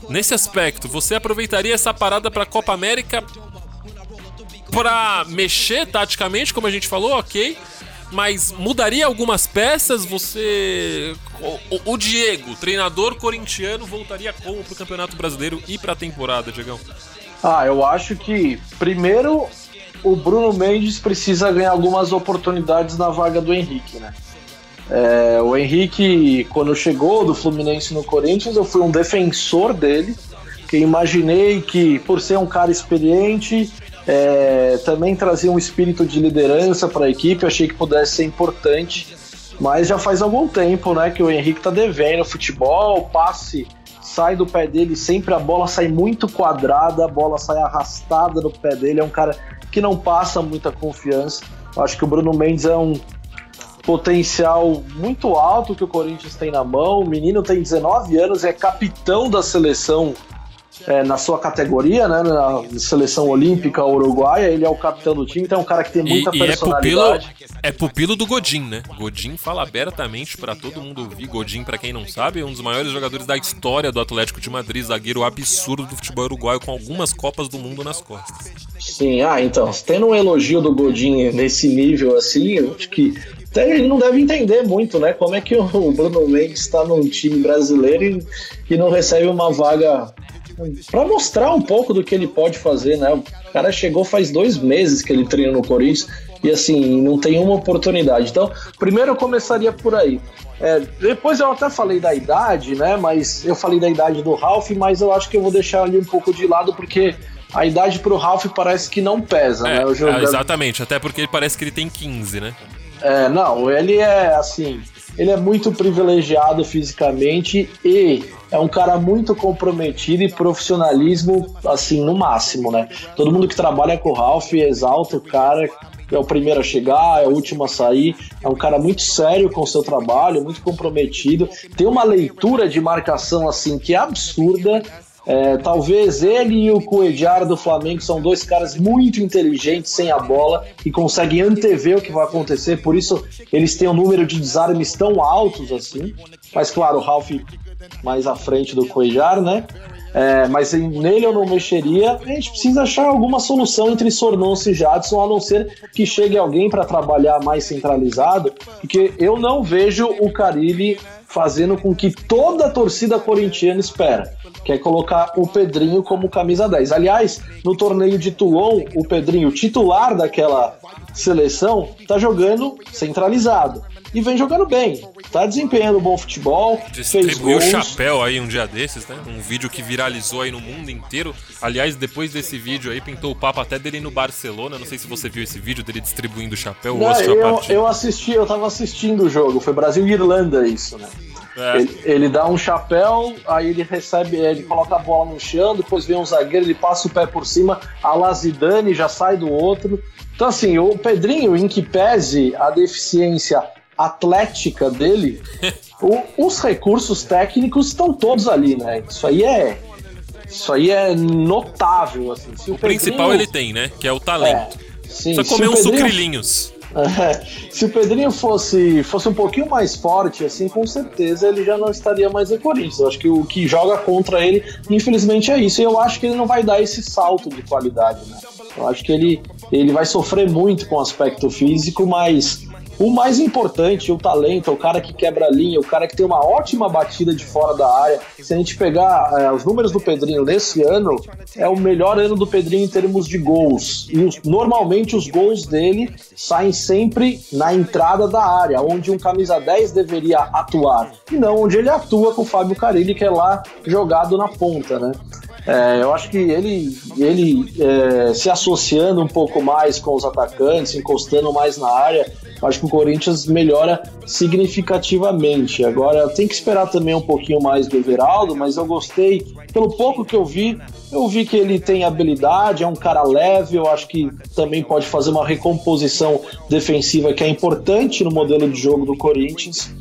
nesse aspecto, você aproveitaria essa parada para a Copa América para mexer taticamente, como a gente falou, ok mas mudaria algumas peças? Você. O, o, Diego, treinador corintiano, voltaria como pro Campeonato Brasileiro e pra temporada, Diegão? Ah, eu acho que primeiro o Bruno Mendes precisa ganhar algumas oportunidades na vaga do Henrique, né? É, o Henrique, quando chegou do Fluminense no Corinthians, eu fui um defensor dele, que imaginei que, por ser um cara experiente, é, também trazia um espírito de liderança para a equipe, achei que pudesse ser importante, mas já faz algum tempo né, que o Henrique está devendo futebol, passe sai do pé dele, sempre a bola sai muito quadrada, a bola sai arrastada no pé dele, é um cara que não passa muita confiança. Acho que o Bruno Mendes é um potencial muito alto que o Corinthians tem na mão. O menino tem 19 anos, é capitão da seleção é, na sua categoria, né, na seleção olímpica uruguaia, ele é o capitão do time, então é um cara que tem muita e, personalidade. E é, pupilo, é pupilo do Godin, né? Godin fala abertamente para todo mundo ouvir. Godin, para quem não sabe, é um dos maiores jogadores da história do Atlético de Madrid, zagueiro absurdo do futebol uruguaio, com algumas Copas do Mundo nas costas. Sim, ah, então, tendo um elogio do Godin nesse nível assim, eu acho que até ele não deve entender muito, né? Como é que o Bruno Mendes está num time brasileiro e, e não recebe uma vaga para mostrar um pouco do que ele pode fazer, né? O cara chegou faz dois meses que ele treina no Corinthians e assim, não tem uma oportunidade. Então, primeiro eu começaria por aí. É, depois eu até falei da idade, né? Mas eu falei da idade do Ralph, mas eu acho que eu vou deixar ali um pouco de lado porque a idade pro Ralph parece que não pesa, é, né? Jogo... exatamente, até porque parece que ele tem 15, né? É, não, ele é assim, ele é muito privilegiado fisicamente e é um cara muito comprometido e profissionalismo assim no máximo, né? Todo mundo que trabalha com o Ralph exalta o cara é o primeiro a chegar, é o último a sair. É um cara muito sério com o seu trabalho, muito comprometido. Tem uma leitura de marcação assim que é absurda. É, talvez ele e o Cuejar do Flamengo são dois caras muito inteligentes sem a bola e conseguem antever o que vai acontecer, por isso eles têm um número de desarmes tão altos assim. Mas claro, o Ralph mais à frente do Cuejar, né? É, mas nele eu não mexeria. A gente precisa achar alguma solução entre Sornoso e Jadson, a não ser que chegue alguém para trabalhar mais centralizado, porque eu não vejo o Carilli fazendo com que toda a torcida corintiana espera, que é colocar o Pedrinho como camisa 10. Aliás, no torneio de Toulon, o Pedrinho, titular daquela seleção, tá jogando centralizado e vem jogando bem. Tá desempenhando bom futebol. Distribuiu o chapéu aí um dia desses, né? Um vídeo que viralizou aí no mundo inteiro. Aliás, depois desse vídeo aí, pintou o papo até dele no Barcelona. Não sei se você viu esse vídeo dele distribuindo o chapéu Não, eu, eu assisti, eu tava assistindo o jogo. Foi Brasil e Irlanda isso, né? É. Ele, ele, dá um chapéu, aí ele recebe, ele coloca a bola no chão, depois vem um zagueiro, ele passa o pé por cima, a Lazidane já sai do outro. Então, assim, o Pedrinho, em que pese a deficiência atlética dele, o, os recursos técnicos estão todos ali, né? Isso aí é. Isso aí é notável. Assim. o, o principal ele tem, né? Que é o talento. É, sim, Só comer uns Pedrinho... sucrilhinhos. Se o Pedrinho fosse, fosse um pouquinho mais forte, assim, com certeza ele já não estaria mais no Corinthians. Eu acho que o que joga contra ele, infelizmente, é isso. E eu acho que ele não vai dar esse salto de qualidade, né? Eu acho que ele, ele vai sofrer muito com o aspecto físico, mas o mais importante, o talento, o cara que quebra a linha, o cara que tem uma ótima batida de fora da área. Se a gente pegar é, os números do Pedrinho nesse ano, é o melhor ano do Pedrinho em termos de gols. E os, normalmente os gols dele saem sempre na entrada da área, onde um camisa 10 deveria atuar. E não onde ele atua com o Fábio Carilli, que é lá jogado na ponta, né? É, eu acho que ele, ele é, se associando um pouco mais com os atacantes, encostando mais na área, acho que o Corinthians melhora significativamente. Agora tem que esperar também um pouquinho mais do Everaldo, mas eu gostei, pelo pouco que eu vi, eu vi que ele tem habilidade, é um cara leve, eu acho que também pode fazer uma recomposição defensiva que é importante no modelo de jogo do Corinthians.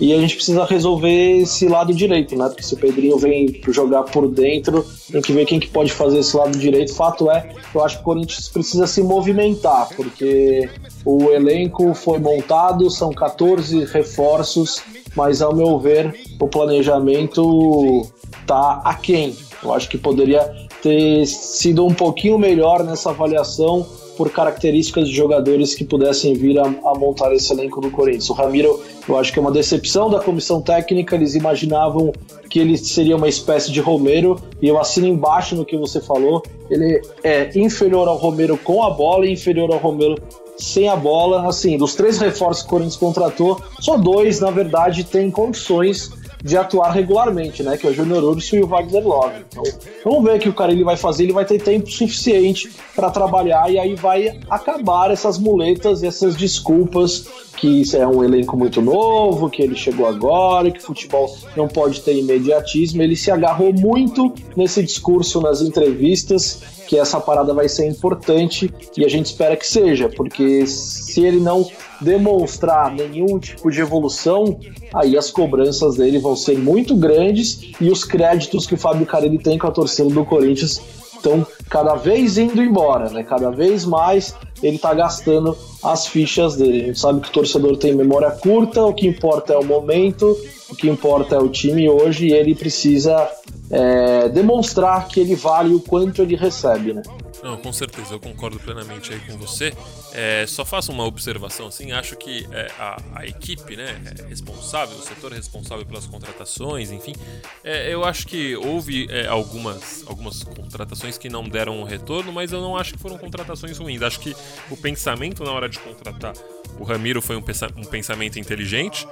E a gente precisa resolver esse lado direito, né? Porque se o Pedrinho vem jogar por dentro, tem que ver quem que pode fazer esse lado direito. Fato é, eu acho que o Corinthians precisa se movimentar, porque o elenco foi montado, são 14 reforços, mas ao meu ver, o planejamento tá aquém. Eu acho que poderia ter sido um pouquinho melhor nessa avaliação por características de jogadores que pudessem vir a, a, montar esse elenco do Corinthians. O Ramiro, eu acho que é uma decepção da comissão técnica, eles imaginavam que ele seria uma espécie de Romero, e eu assino embaixo no que você falou, ele é inferior ao Romero com a bola e inferior ao Romero sem a bola. Assim, dos três reforços que o Corinthians contratou, só dois, na verdade, têm condições de atuar regularmente, né? Que é o Júnior Urso e o Wagner Love. Então, vamos ver o que o cara ele vai fazer. Ele vai ter tempo suficiente para trabalhar e aí vai acabar essas muletas, essas desculpas que isso é um elenco muito novo, que ele chegou agora, que futebol não pode ter imediatismo. Ele se agarrou muito nesse discurso nas entrevistas que essa parada vai ser importante e a gente espera que seja, porque se ele não demonstrar nenhum tipo de evolução, aí as cobranças dele vão ser muito grandes e os créditos que o Fábio Carilli tem com a torcida do Corinthians estão cada vez indo embora, né? Cada vez mais ele está gastando as fichas dele. A gente sabe que o torcedor tem memória curta, o que importa é o momento, o que importa é o time hoje e ele precisa é, demonstrar que ele vale o quanto ele recebe, né? Não, com certeza, eu concordo plenamente aí com você. É, só faço uma observação assim, acho que é, a, a, equipe, né, é responsável, o setor responsável pelas contratações, enfim, é, eu acho que houve é, algumas, algumas contratações que não deram um retorno, mas eu não acho que foram contratações ruins. Acho que o pensamento na hora de contratar o Ramiro foi um pensamento inteligente.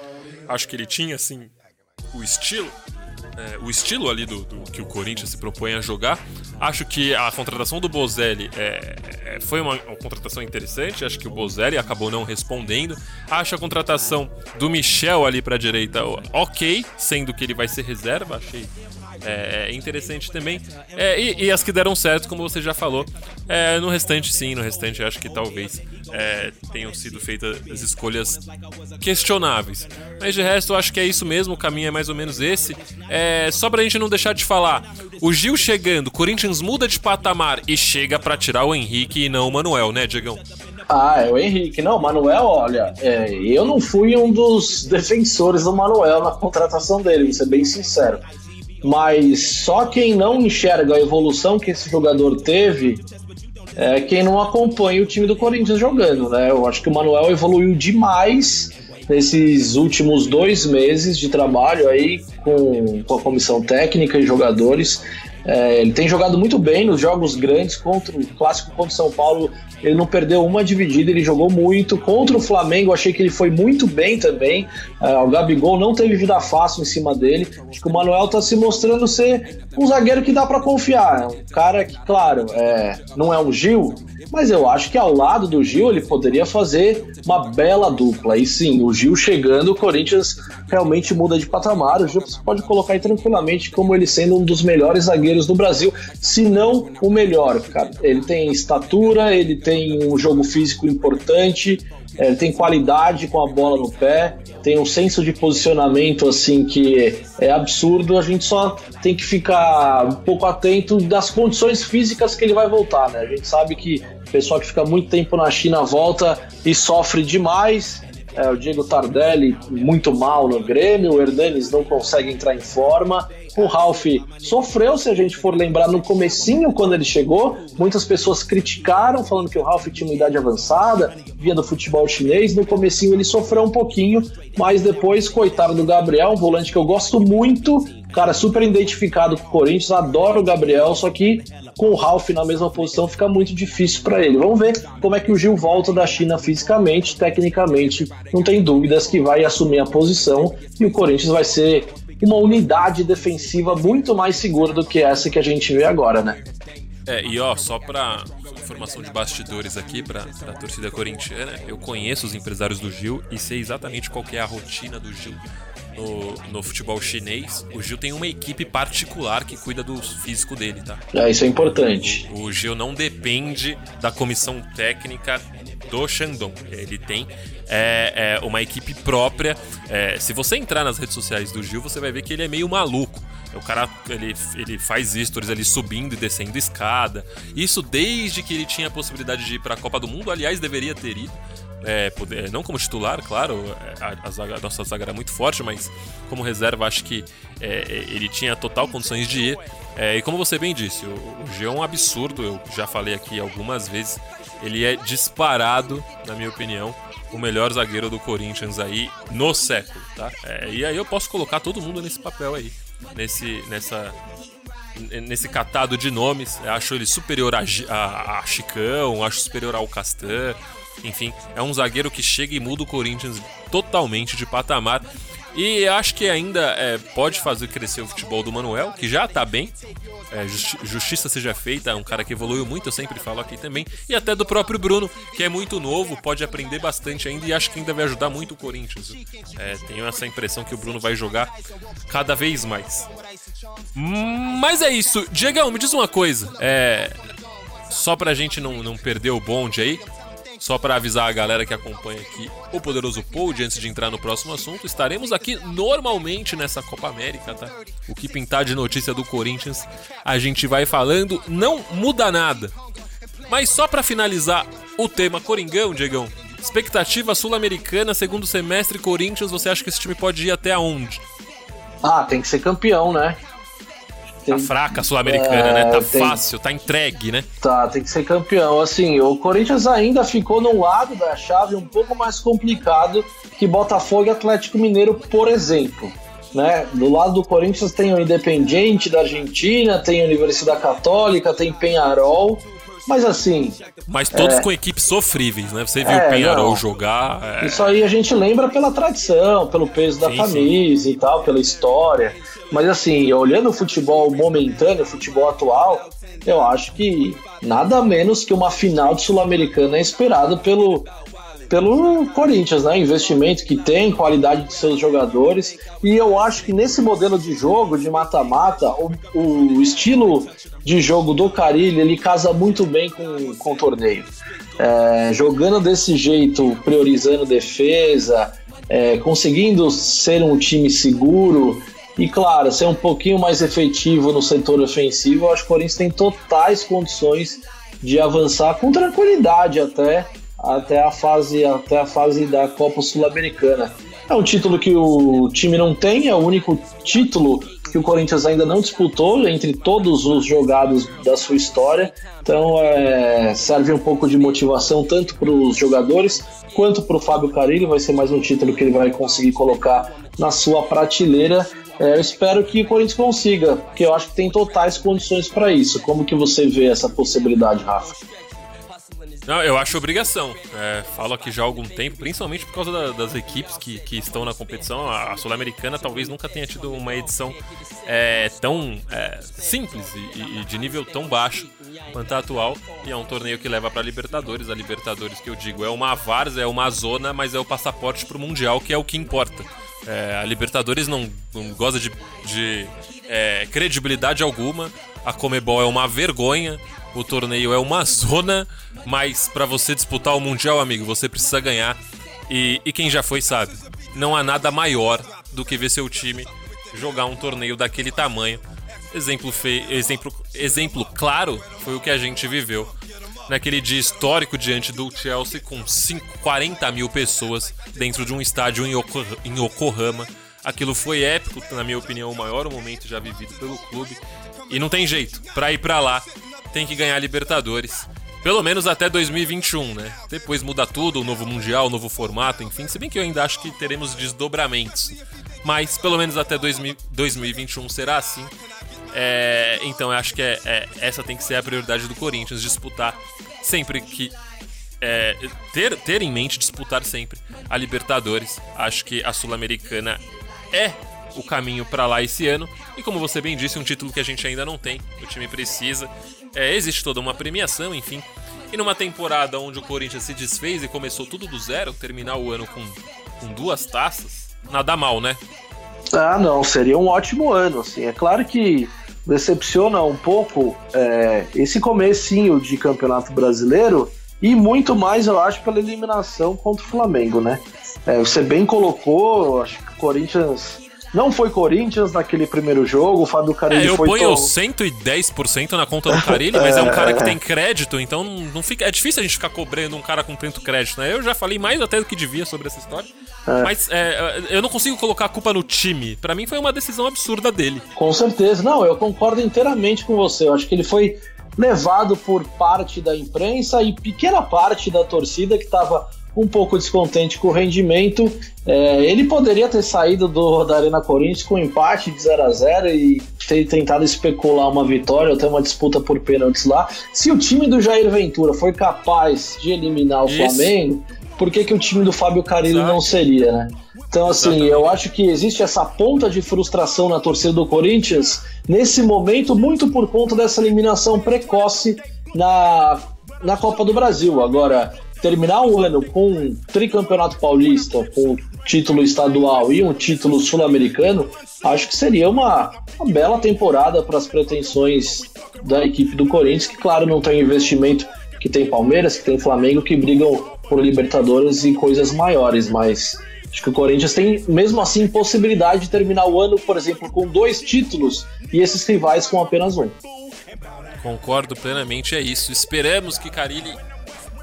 Acho que ele tinha assim o estilo é, o estilo ali do, do, que o Corinthians se propõe a jogar. Acho que a contratação do Bozelli é, é, foi uma, uma, contratação interessante. Acho que o Bozelli acabou não respondendo. Acho a contratação do Michel ali para a direita ok, sendo que ele vai ser reserva. Achei é, é interessante também. É, e, e, as que deram certo, como você já falou. É, no restante, sim, no restante, acho que talvez é, tenham sido feitas as escolhas questionáveis. Mas de resto, acho que é isso mesmo, o caminho é mais ou menos esse. É, só pra gente não deixar de falar, o Gil chegando, Corinthians muda de patamar e chega para tirar o Henrique e não o Manuel, né, Diegão? Ah, é o Henrique. Não, Manuel, olha, é, eu não fui um dos defensores do Manuel na contratação dele, vou ser bem sincero. Mas só quem não enxerga a evolução que esse jogador teve é quem não acompanha o time do Corinthians jogando, né? Eu acho que o Manuel evoluiu demais nesses últimos dois meses de trabalho aí com, com a comissão técnica e jogadores. É, ele tem jogado muito bem nos jogos grandes contra o clássico contra o São Paulo. Ele não perdeu uma dividida, ele jogou muito. Contra o Flamengo, achei que ele foi muito bem também. É, o Gabigol não teve vida fácil em cima dele. Acho que o Manuel está se mostrando ser um zagueiro que dá para confiar. É um cara que, claro, é, não é um Gil, mas eu acho que ao lado do Gil ele poderia fazer uma bela dupla. E sim, o Gil chegando, o Corinthians realmente muda de patamar. O Gil você pode colocar aí tranquilamente como ele sendo um dos melhores zagueiros do Brasil, se não o melhor, cara. Ele tem estatura, ele tem um jogo físico importante, ele tem qualidade com a bola no pé, tem um senso de posicionamento assim que é absurdo. A gente só tem que ficar um pouco atento das condições físicas que ele vai voltar, né? A gente sabe que o pessoal que fica muito tempo na China volta e sofre demais. É, o Diego Tardelli muito mal no Grêmio, o Hernanes não consegue entrar em forma. O Ralph sofreu, se a gente for lembrar, no comecinho, quando ele chegou. Muitas pessoas criticaram, falando que o Ralph tinha uma idade avançada, via do futebol chinês. No comecinho ele sofreu um pouquinho, mas depois, coitado do Gabriel, um volante que eu gosto muito, cara super identificado com o Corinthians, adoro o Gabriel, só que com o Ralph na mesma posição fica muito difícil para ele. Vamos ver como é que o Gil volta da China fisicamente, tecnicamente, não tem dúvidas que vai assumir a posição e o Corinthians vai ser uma unidade defensiva muito mais segura do que essa que a gente vê agora, né? É, e ó, só pra informação de bastidores aqui pra, pra torcida corintiana, eu conheço os empresários do Gil e sei exatamente qual é a rotina do Gil no, no futebol chinês, o Gil tem uma equipe particular que cuida do físico dele, tá? É, isso é importante. O, o Gil não depende da comissão técnica do Shandong. Ele tem é, é, uma equipe própria. É, se você entrar nas redes sociais do Gil, você vai ver que ele é meio maluco. O cara ele, ele faz stories ali subindo e descendo escada. Isso desde que ele tinha a possibilidade de ir para a Copa do Mundo. Aliás, deveria ter ido. É, poder, não como titular, claro, é, a, a, zaga, a, nossa zaga era muito forte, mas como reserva acho que é, é, ele tinha total condições de ir. É, e como você bem disse, o, o G é um absurdo, eu já falei aqui algumas vezes, ele é disparado, na minha opinião, o melhor zagueiro do Corinthians aí no século, tá? É, e aí eu posso colocar todo mundo nesse papel aí, nesse, nessa, nesse catado de nomes. Acho ele superior a, a, a Chicão, acho superior ao Castan, enfim, é um zagueiro que chega e muda o Corinthians totalmente de patamar. E acho que ainda é, pode fazer crescer o futebol do Manuel, que já tá bem. É, justi justiça seja feita, é um cara que evoluiu muito, eu sempre falo aqui também. E até do próprio Bruno, que é muito novo, pode aprender bastante ainda e acho que ainda vai ajudar muito o Corinthians. É, tenho essa impressão que o Bruno vai jogar cada vez mais. Mas é isso. Diegão, me diz uma coisa. É, só pra gente não, não perder o bonde aí, só para avisar a galera que acompanha aqui o Poderoso Pod, antes de entrar no próximo assunto, estaremos aqui normalmente nessa Copa América, tá? O que pintar de notícia do Corinthians, a gente vai falando, não muda nada. Mas só para finalizar o tema Coringão, Diegão, expectativa sul-americana, segundo semestre Corinthians, você acha que esse time pode ir até aonde? Ah, tem que ser campeão, né? Tem, tá fraca a Sul-Americana, é, né? Tá tem, fácil, tá entregue, né? Tá, tem que ser campeão. Assim, o Corinthians ainda ficou num lado da chave um pouco mais complicado que Botafogo e Atlético Mineiro, por exemplo. Né? Do lado do Corinthians tem o Independiente da Argentina, tem a Universidade Católica, tem Penharol. Mas assim. Mas todos é... com equipes sofríveis, né? Você viu é, o Penharol não. jogar. É... Isso aí a gente lembra pela tradição, pelo peso da sim, camisa sim. e tal, pela história. Mas assim, olhando o futebol momentâneo, o futebol atual, eu acho que nada menos que uma final de Sul-Americana é esperado pelo, pelo Corinthians, né? Investimento que tem, qualidade de seus jogadores. E eu acho que nesse modelo de jogo, de mata-mata, o, o, estilo de jogo do Carilli, ele casa muito bem com, com o torneio. É, jogando desse jeito, priorizando defesa, é, conseguindo ser um time seguro e, claro, ser um pouquinho mais efetivo no setor ofensivo, eu acho que o Corinthians tem totais condições de avançar com tranquilidade até até a fase até a fase da Copa Sul-Americana. É um título que o time não tem, é o único título que o Corinthians ainda não disputou entre todos os jogados da sua história. Então é, serve um pouco de motivação tanto para os jogadores quanto para o Fábio Carilli. Vai ser mais um título que ele vai conseguir colocar na sua prateleira. É, eu espero que o Corinthians consiga, porque eu acho que tem totais condições para isso. Como que você vê essa possibilidade, Rafa? Não, eu acho obrigação. É, falo aqui já há algum tempo, principalmente por causa da, das equipes que, que estão na competição. A, Sul-Americana talvez nunca tenha tido uma edição é, tão é, simples e, e, de nível tão baixo quanto a atual. E é um torneio que leva para Libertadores. A Libertadores, que eu digo, é uma várzea, é uma zona, mas é o passaporte para o Mundial, que é o que importa. É, a Libertadores não, não goza de, de é, credibilidade alguma. A Comebol é uma vergonha o torneio é uma zona, mas para você disputar o Mundial, amigo, você precisa ganhar. E, e quem já foi sabe, não há nada maior do que ver seu time jogar um torneio daquele tamanho. Exemplo, fe... exemplo, exemplo claro foi o que a gente viveu naquele dia histórico diante do Chelsea com 5, 40 mil pessoas dentro de um estádio em, em Yokohama. Aquilo foi épico, na minha opinião, o maior momento já vivido pelo clube. E não tem jeito, para ir para lá tem que ganhar Libertadores. Pelo menos até 2021, né? Depois muda tudo, o novo Mundial, o novo formato, enfim. Se bem que eu ainda acho que teremos desdobramentos. Mas pelo menos até 2000, 2021 será assim. É, então eu acho que é, é, essa tem que ser a prioridade do Corinthians, disputar sempre que. É, ter, ter em mente disputar sempre a Libertadores. Acho que a Sul-Americana é o caminho para lá esse ano. E como você bem disse, um título que a gente ainda não tem. O time precisa. É, existe toda uma premiação, enfim. E numa temporada onde o Corinthians se desfez e começou tudo do zero, terminar o ano com, com duas taças, nada mal, né? Ah, não, seria um ótimo ano, assim. É claro que decepciona um pouco é, esse comecinho de campeonato brasileiro e muito mais, eu acho, pela eliminação contra o Flamengo, né? É, você bem colocou, acho que o Corinthians não foi Corinthians naquele primeiro jogo, o Fábio Carilli é, eu foi... Eu ponho to... 110% na conta do Carilli, mas é, é um cara que tem crédito, então não fica, é difícil a gente ficar cobrando um cara com tanto crédito, né? Eu já falei mais até do que devia sobre essa história. É. Mas é, eu não consigo colocar a culpa no time. Para mim foi uma decisão absurda dele. Com certeza. Não, eu concordo inteiramente com você. Eu acho que ele foi levado por parte da imprensa e pequena parte da torcida que estava um pouco descontente com o rendimento. É, ele poderia ter saído do, da Arena Corinthians com um empate de 0 a 0 e ter tentado especular uma vitória ou ter uma disputa por pênaltis lá. Se o time do Jair Ventura foi capaz de eliminar o Isso. Flamengo, por que, que o time do Fábio Carilli não seria, né? Então, assim, Exatamente. eu acho que existe essa ponta de frustração na torcida do Corinthians nesse momento, muito por conta dessa eliminação precoce na, na Copa do Brasil. Agora, terminar o ano com um tricampeonato paulista, com título estadual e um título sul-americano, acho que seria uma, uma bela temporada para as pretensões da equipe do Corinthians, que, claro, não tem investimento que tem Palmeiras, que tem Flamengo, que brigam por Libertadores e coisas maiores, mas acho que o Corinthians tem, mesmo assim, possibilidade de terminar o ano, por exemplo, com dois títulos e esses rivais com apenas um. Concordo plenamente, é isso. Esperamos que Carilli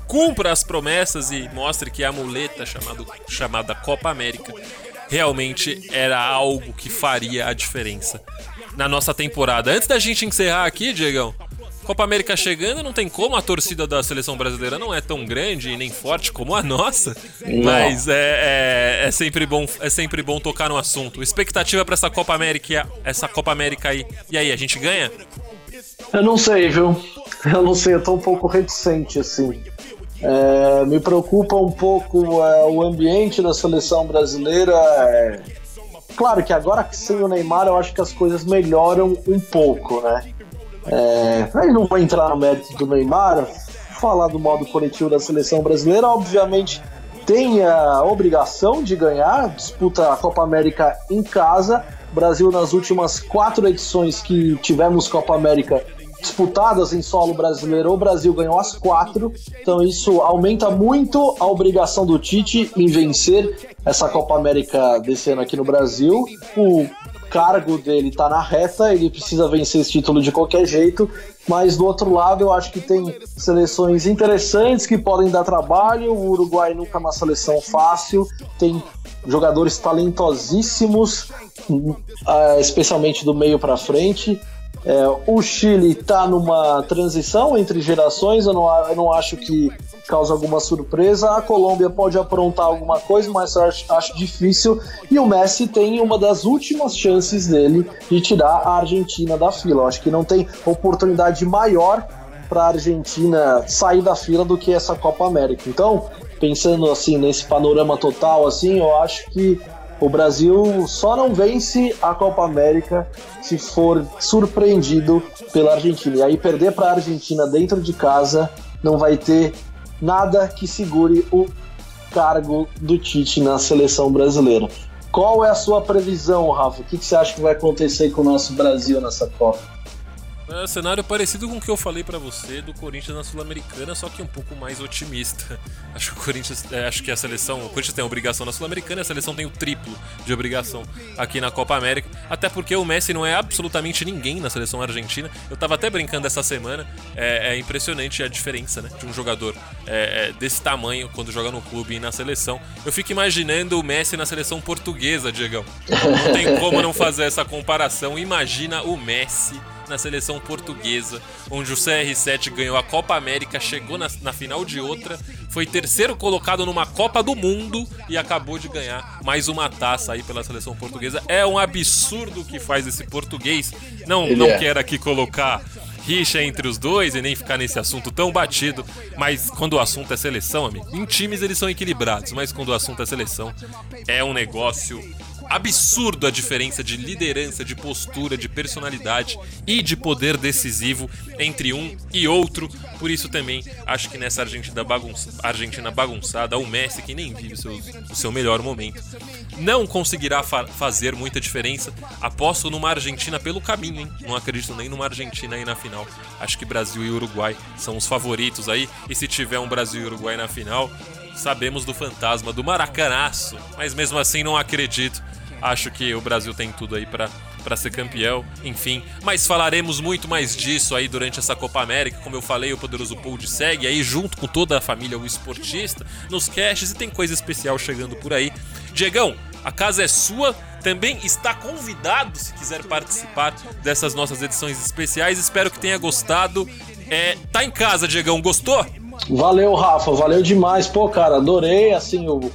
cumpra as promessas e mostre que a muleta chamado, chamada Copa América realmente era algo que faria a diferença na nossa temporada. Antes da gente encerrar aqui, Diegão, Copa América chegando, não tem como a torcida da seleção brasileira não é tão grande e nem forte como a nossa, não. mas é, é, é, sempre bom, é sempre bom tocar no assunto. Expectativa para essa Copa América, essa Copa América aí. E aí, a gente ganha? Eu não sei, viu? Eu não sei, eu tô um pouco reticente assim. É, me preocupa um pouco é, o ambiente da seleção brasileira. É... Claro que agora que sem o Neymar eu acho que as coisas melhoram um pouco, né? É, aí não vou entrar no mérito do Neymar, falar do modo coletivo da seleção brasileira, obviamente tem a obrigação de ganhar, disputa a Copa América em casa. Brasil, nas últimas quatro edições que tivemos Copa América disputadas em solo brasileiro, o Brasil ganhou as quatro. Então isso aumenta muito a obrigação do Tite em vencer essa Copa América desse ano aqui no Brasil. O cargo dele tá na reta, ele precisa vencer esse título de qualquer jeito, mas do outro lado eu acho que tem seleções interessantes que podem dar trabalho, o Uruguai nunca é uma seleção fácil, tem jogadores talentosíssimos, ah, especialmente do meio para frente, é, o Chile está numa transição entre gerações, eu não, eu não acho que causa alguma surpresa. A Colômbia pode aprontar alguma coisa, mas eu acho, acho difícil. E o Messi tem uma das últimas chances dele de tirar a Argentina da fila. Eu acho que não tem oportunidade maior para a Argentina sair da fila do que essa Copa América. Então, pensando assim nesse panorama total, assim, eu acho que o Brasil só não vence a Copa América se for surpreendido pela Argentina. E aí perder para a Argentina dentro de casa não vai ter nada que segure o cargo do Tite na seleção brasileira. Qual é a sua previsão, Rafa? O que, você acha que vai acontecer com o nosso Brasil nessa Copa? É um cenário parecido com o que eu falei para você do Corinthians na Sul-Americana, só que um pouco mais otimista. Acho que o Corinthians, é, acho que a seleção, o Corinthians tem a obrigação na Sul-Americana, a seleção tem o triplo de obrigação aqui na Copa América, até porque o Messi não é absolutamente ninguém na seleção argentina. Eu tava até brincando essa semana, é, é impressionante a diferença, né, de um jogador é, é desse tamanho quando joga no clube e na seleção. Eu fico imaginando o Messi na seleção portuguesa, Diegão. Não tem como não fazer essa comparação. Imagina o Messi na seleção portuguesa, onde o CR7 ganhou a Copa América, chegou na, na final de outra, foi terceiro colocado numa Copa do Mundo e acabou de ganhar mais uma taça aí pela seleção portuguesa. É um absurdo o que faz esse português. Não, não é. quero aqui colocar rixa entre os dois e nem ficar nesse assunto tão batido, mas quando o assunto é seleção, amigo, em times eles são equilibrados, mas quando o assunto é seleção, é um negócio absurdo a diferença de liderança, de postura, de personalidade e de poder decisivo entre um e outro. Por isso também acho que nessa Argentina, bagunça, Argentina bagunçada, o Messi, que nem vive o seu, o seu melhor momento, não conseguirá fa fazer muita diferença. Aposto numa Argentina pelo caminho, hein? Não acredito nem numa Argentina aí na final. Acho que Brasil e Uruguai são os favoritos aí. E se tiver um Brasil e Uruguai na final, sabemos do fantasma do Maracanaço, mas mesmo assim não acredito. Acho que o Brasil tem tudo aí para ser campeão, enfim. Mas falaremos muito mais disso aí durante essa Copa América. Como eu falei, o Poderoso Pold segue aí junto com toda a família o esportista nos caches e tem coisa especial chegando por aí. Diegão, a casa é sua. Também está convidado se quiser participar dessas nossas edições especiais. Espero que tenha gostado. É, tá em casa, Diegão, gostou? Valeu, Rafa, valeu demais. Pô, cara, adorei, assim, o,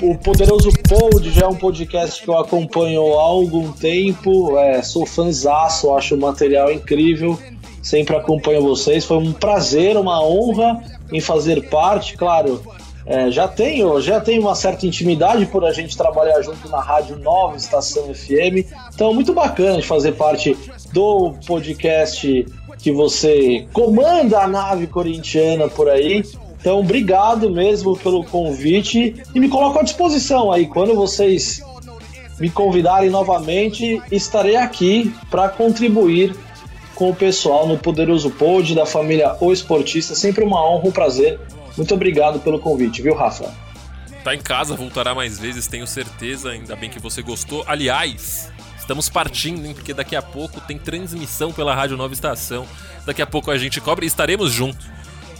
o Poderoso Pod já é um podcast que eu acompanho há algum tempo, é, sou fãzaço, acho o material incrível, sempre acompanho vocês. Foi um prazer, uma honra em fazer parte, claro. É, já tenho, já tenho uma certa intimidade por a gente trabalhar junto na Rádio Nova Estação FM. Então, muito bacana de fazer parte do podcast que você comanda a nave corintiana por aí. Então, obrigado mesmo pelo convite e me coloco à disposição aí. Quando vocês me convidarem novamente, estarei aqui para contribuir com o pessoal no Poderoso Pod da família O Esportista. Sempre uma honra, um prazer. Muito obrigado pelo convite, viu, Rafa? Tá em casa, voltará mais vezes, tenho certeza. Ainda bem que você gostou. Aliás, Estamos partindo, hein? Porque daqui a pouco tem transmissão pela Rádio Nova Estação. Daqui a pouco a gente cobre e estaremos juntos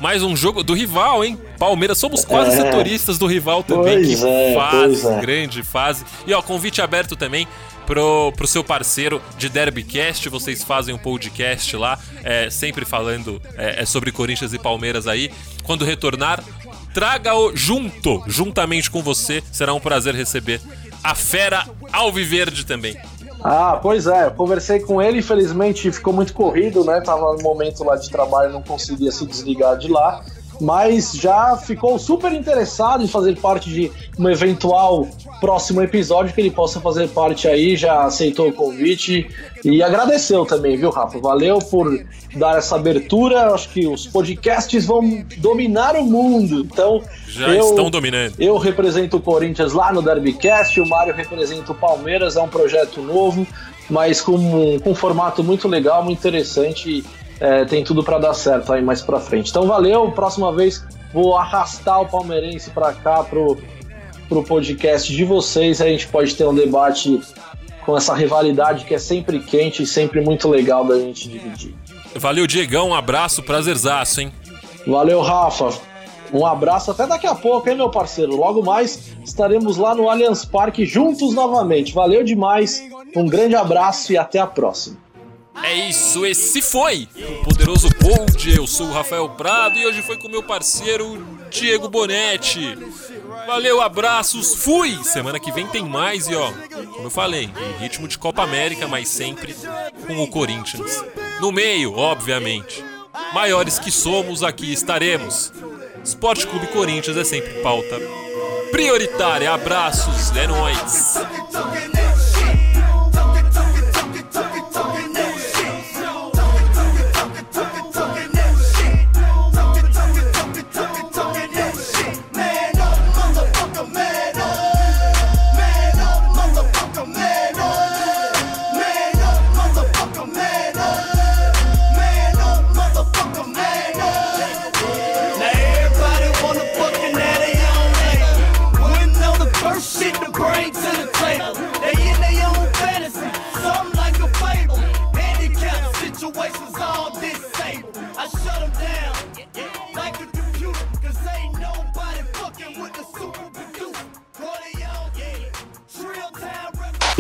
Mais um jogo do rival, hein? Palmeiras, somos quase é. setoristas do rival também. Pois que é, fase, é. grande fase. E ó, convite aberto também pro, pro seu parceiro de Derbycast. Vocês fazem um podcast lá, é, sempre falando é, é sobre Corinthians e Palmeiras aí. Quando retornar, traga-o junto, juntamente com você. Será um prazer receber a fera Alviverde também. Ah, pois é, eu conversei com ele, infelizmente ficou muito corrido, né? Tava no momento lá de trabalho, não conseguia se desligar de lá mas já ficou super interessado em fazer parte de um eventual próximo episódio que ele possa fazer parte aí, já aceitou o convite e agradeceu também, viu, Rafa? Valeu por dar essa abertura. Acho que os podcasts vão dominar o mundo. Então, já eu, estão dominando. Eu represento o Corinthians lá no Derbycast, o Mário representa o Palmeiras, é um projeto novo, mas com, com um formato muito legal, muito interessante é, tem tudo para dar certo aí mais para frente. Então valeu, próxima vez vou arrastar o palmeirense para cá pro, pro podcast de vocês, aí a gente pode ter um debate com essa rivalidade que é sempre quente e sempre muito legal da gente dividir. Valeu, Diegão, um abraço, prazerzaço, hein? Valeu, Rafa. Um abraço até daqui a pouco, hein, meu parceiro? Logo mais estaremos lá no Allianz Parque juntos novamente. Valeu demais, um grande abraço e até a próxima. É isso, esse foi o Poderoso Gold. Eu sou o Rafael Prado e hoje foi com meu parceiro Diego Bonetti. Valeu, abraços, fui! Semana que vem tem mais e ó, como eu falei, em ritmo de Copa América, mas sempre com o Corinthians. No meio, obviamente. Maiores que somos, aqui estaremos. Esporte Clube Corinthians é sempre pauta prioritária. Abraços, é nóis!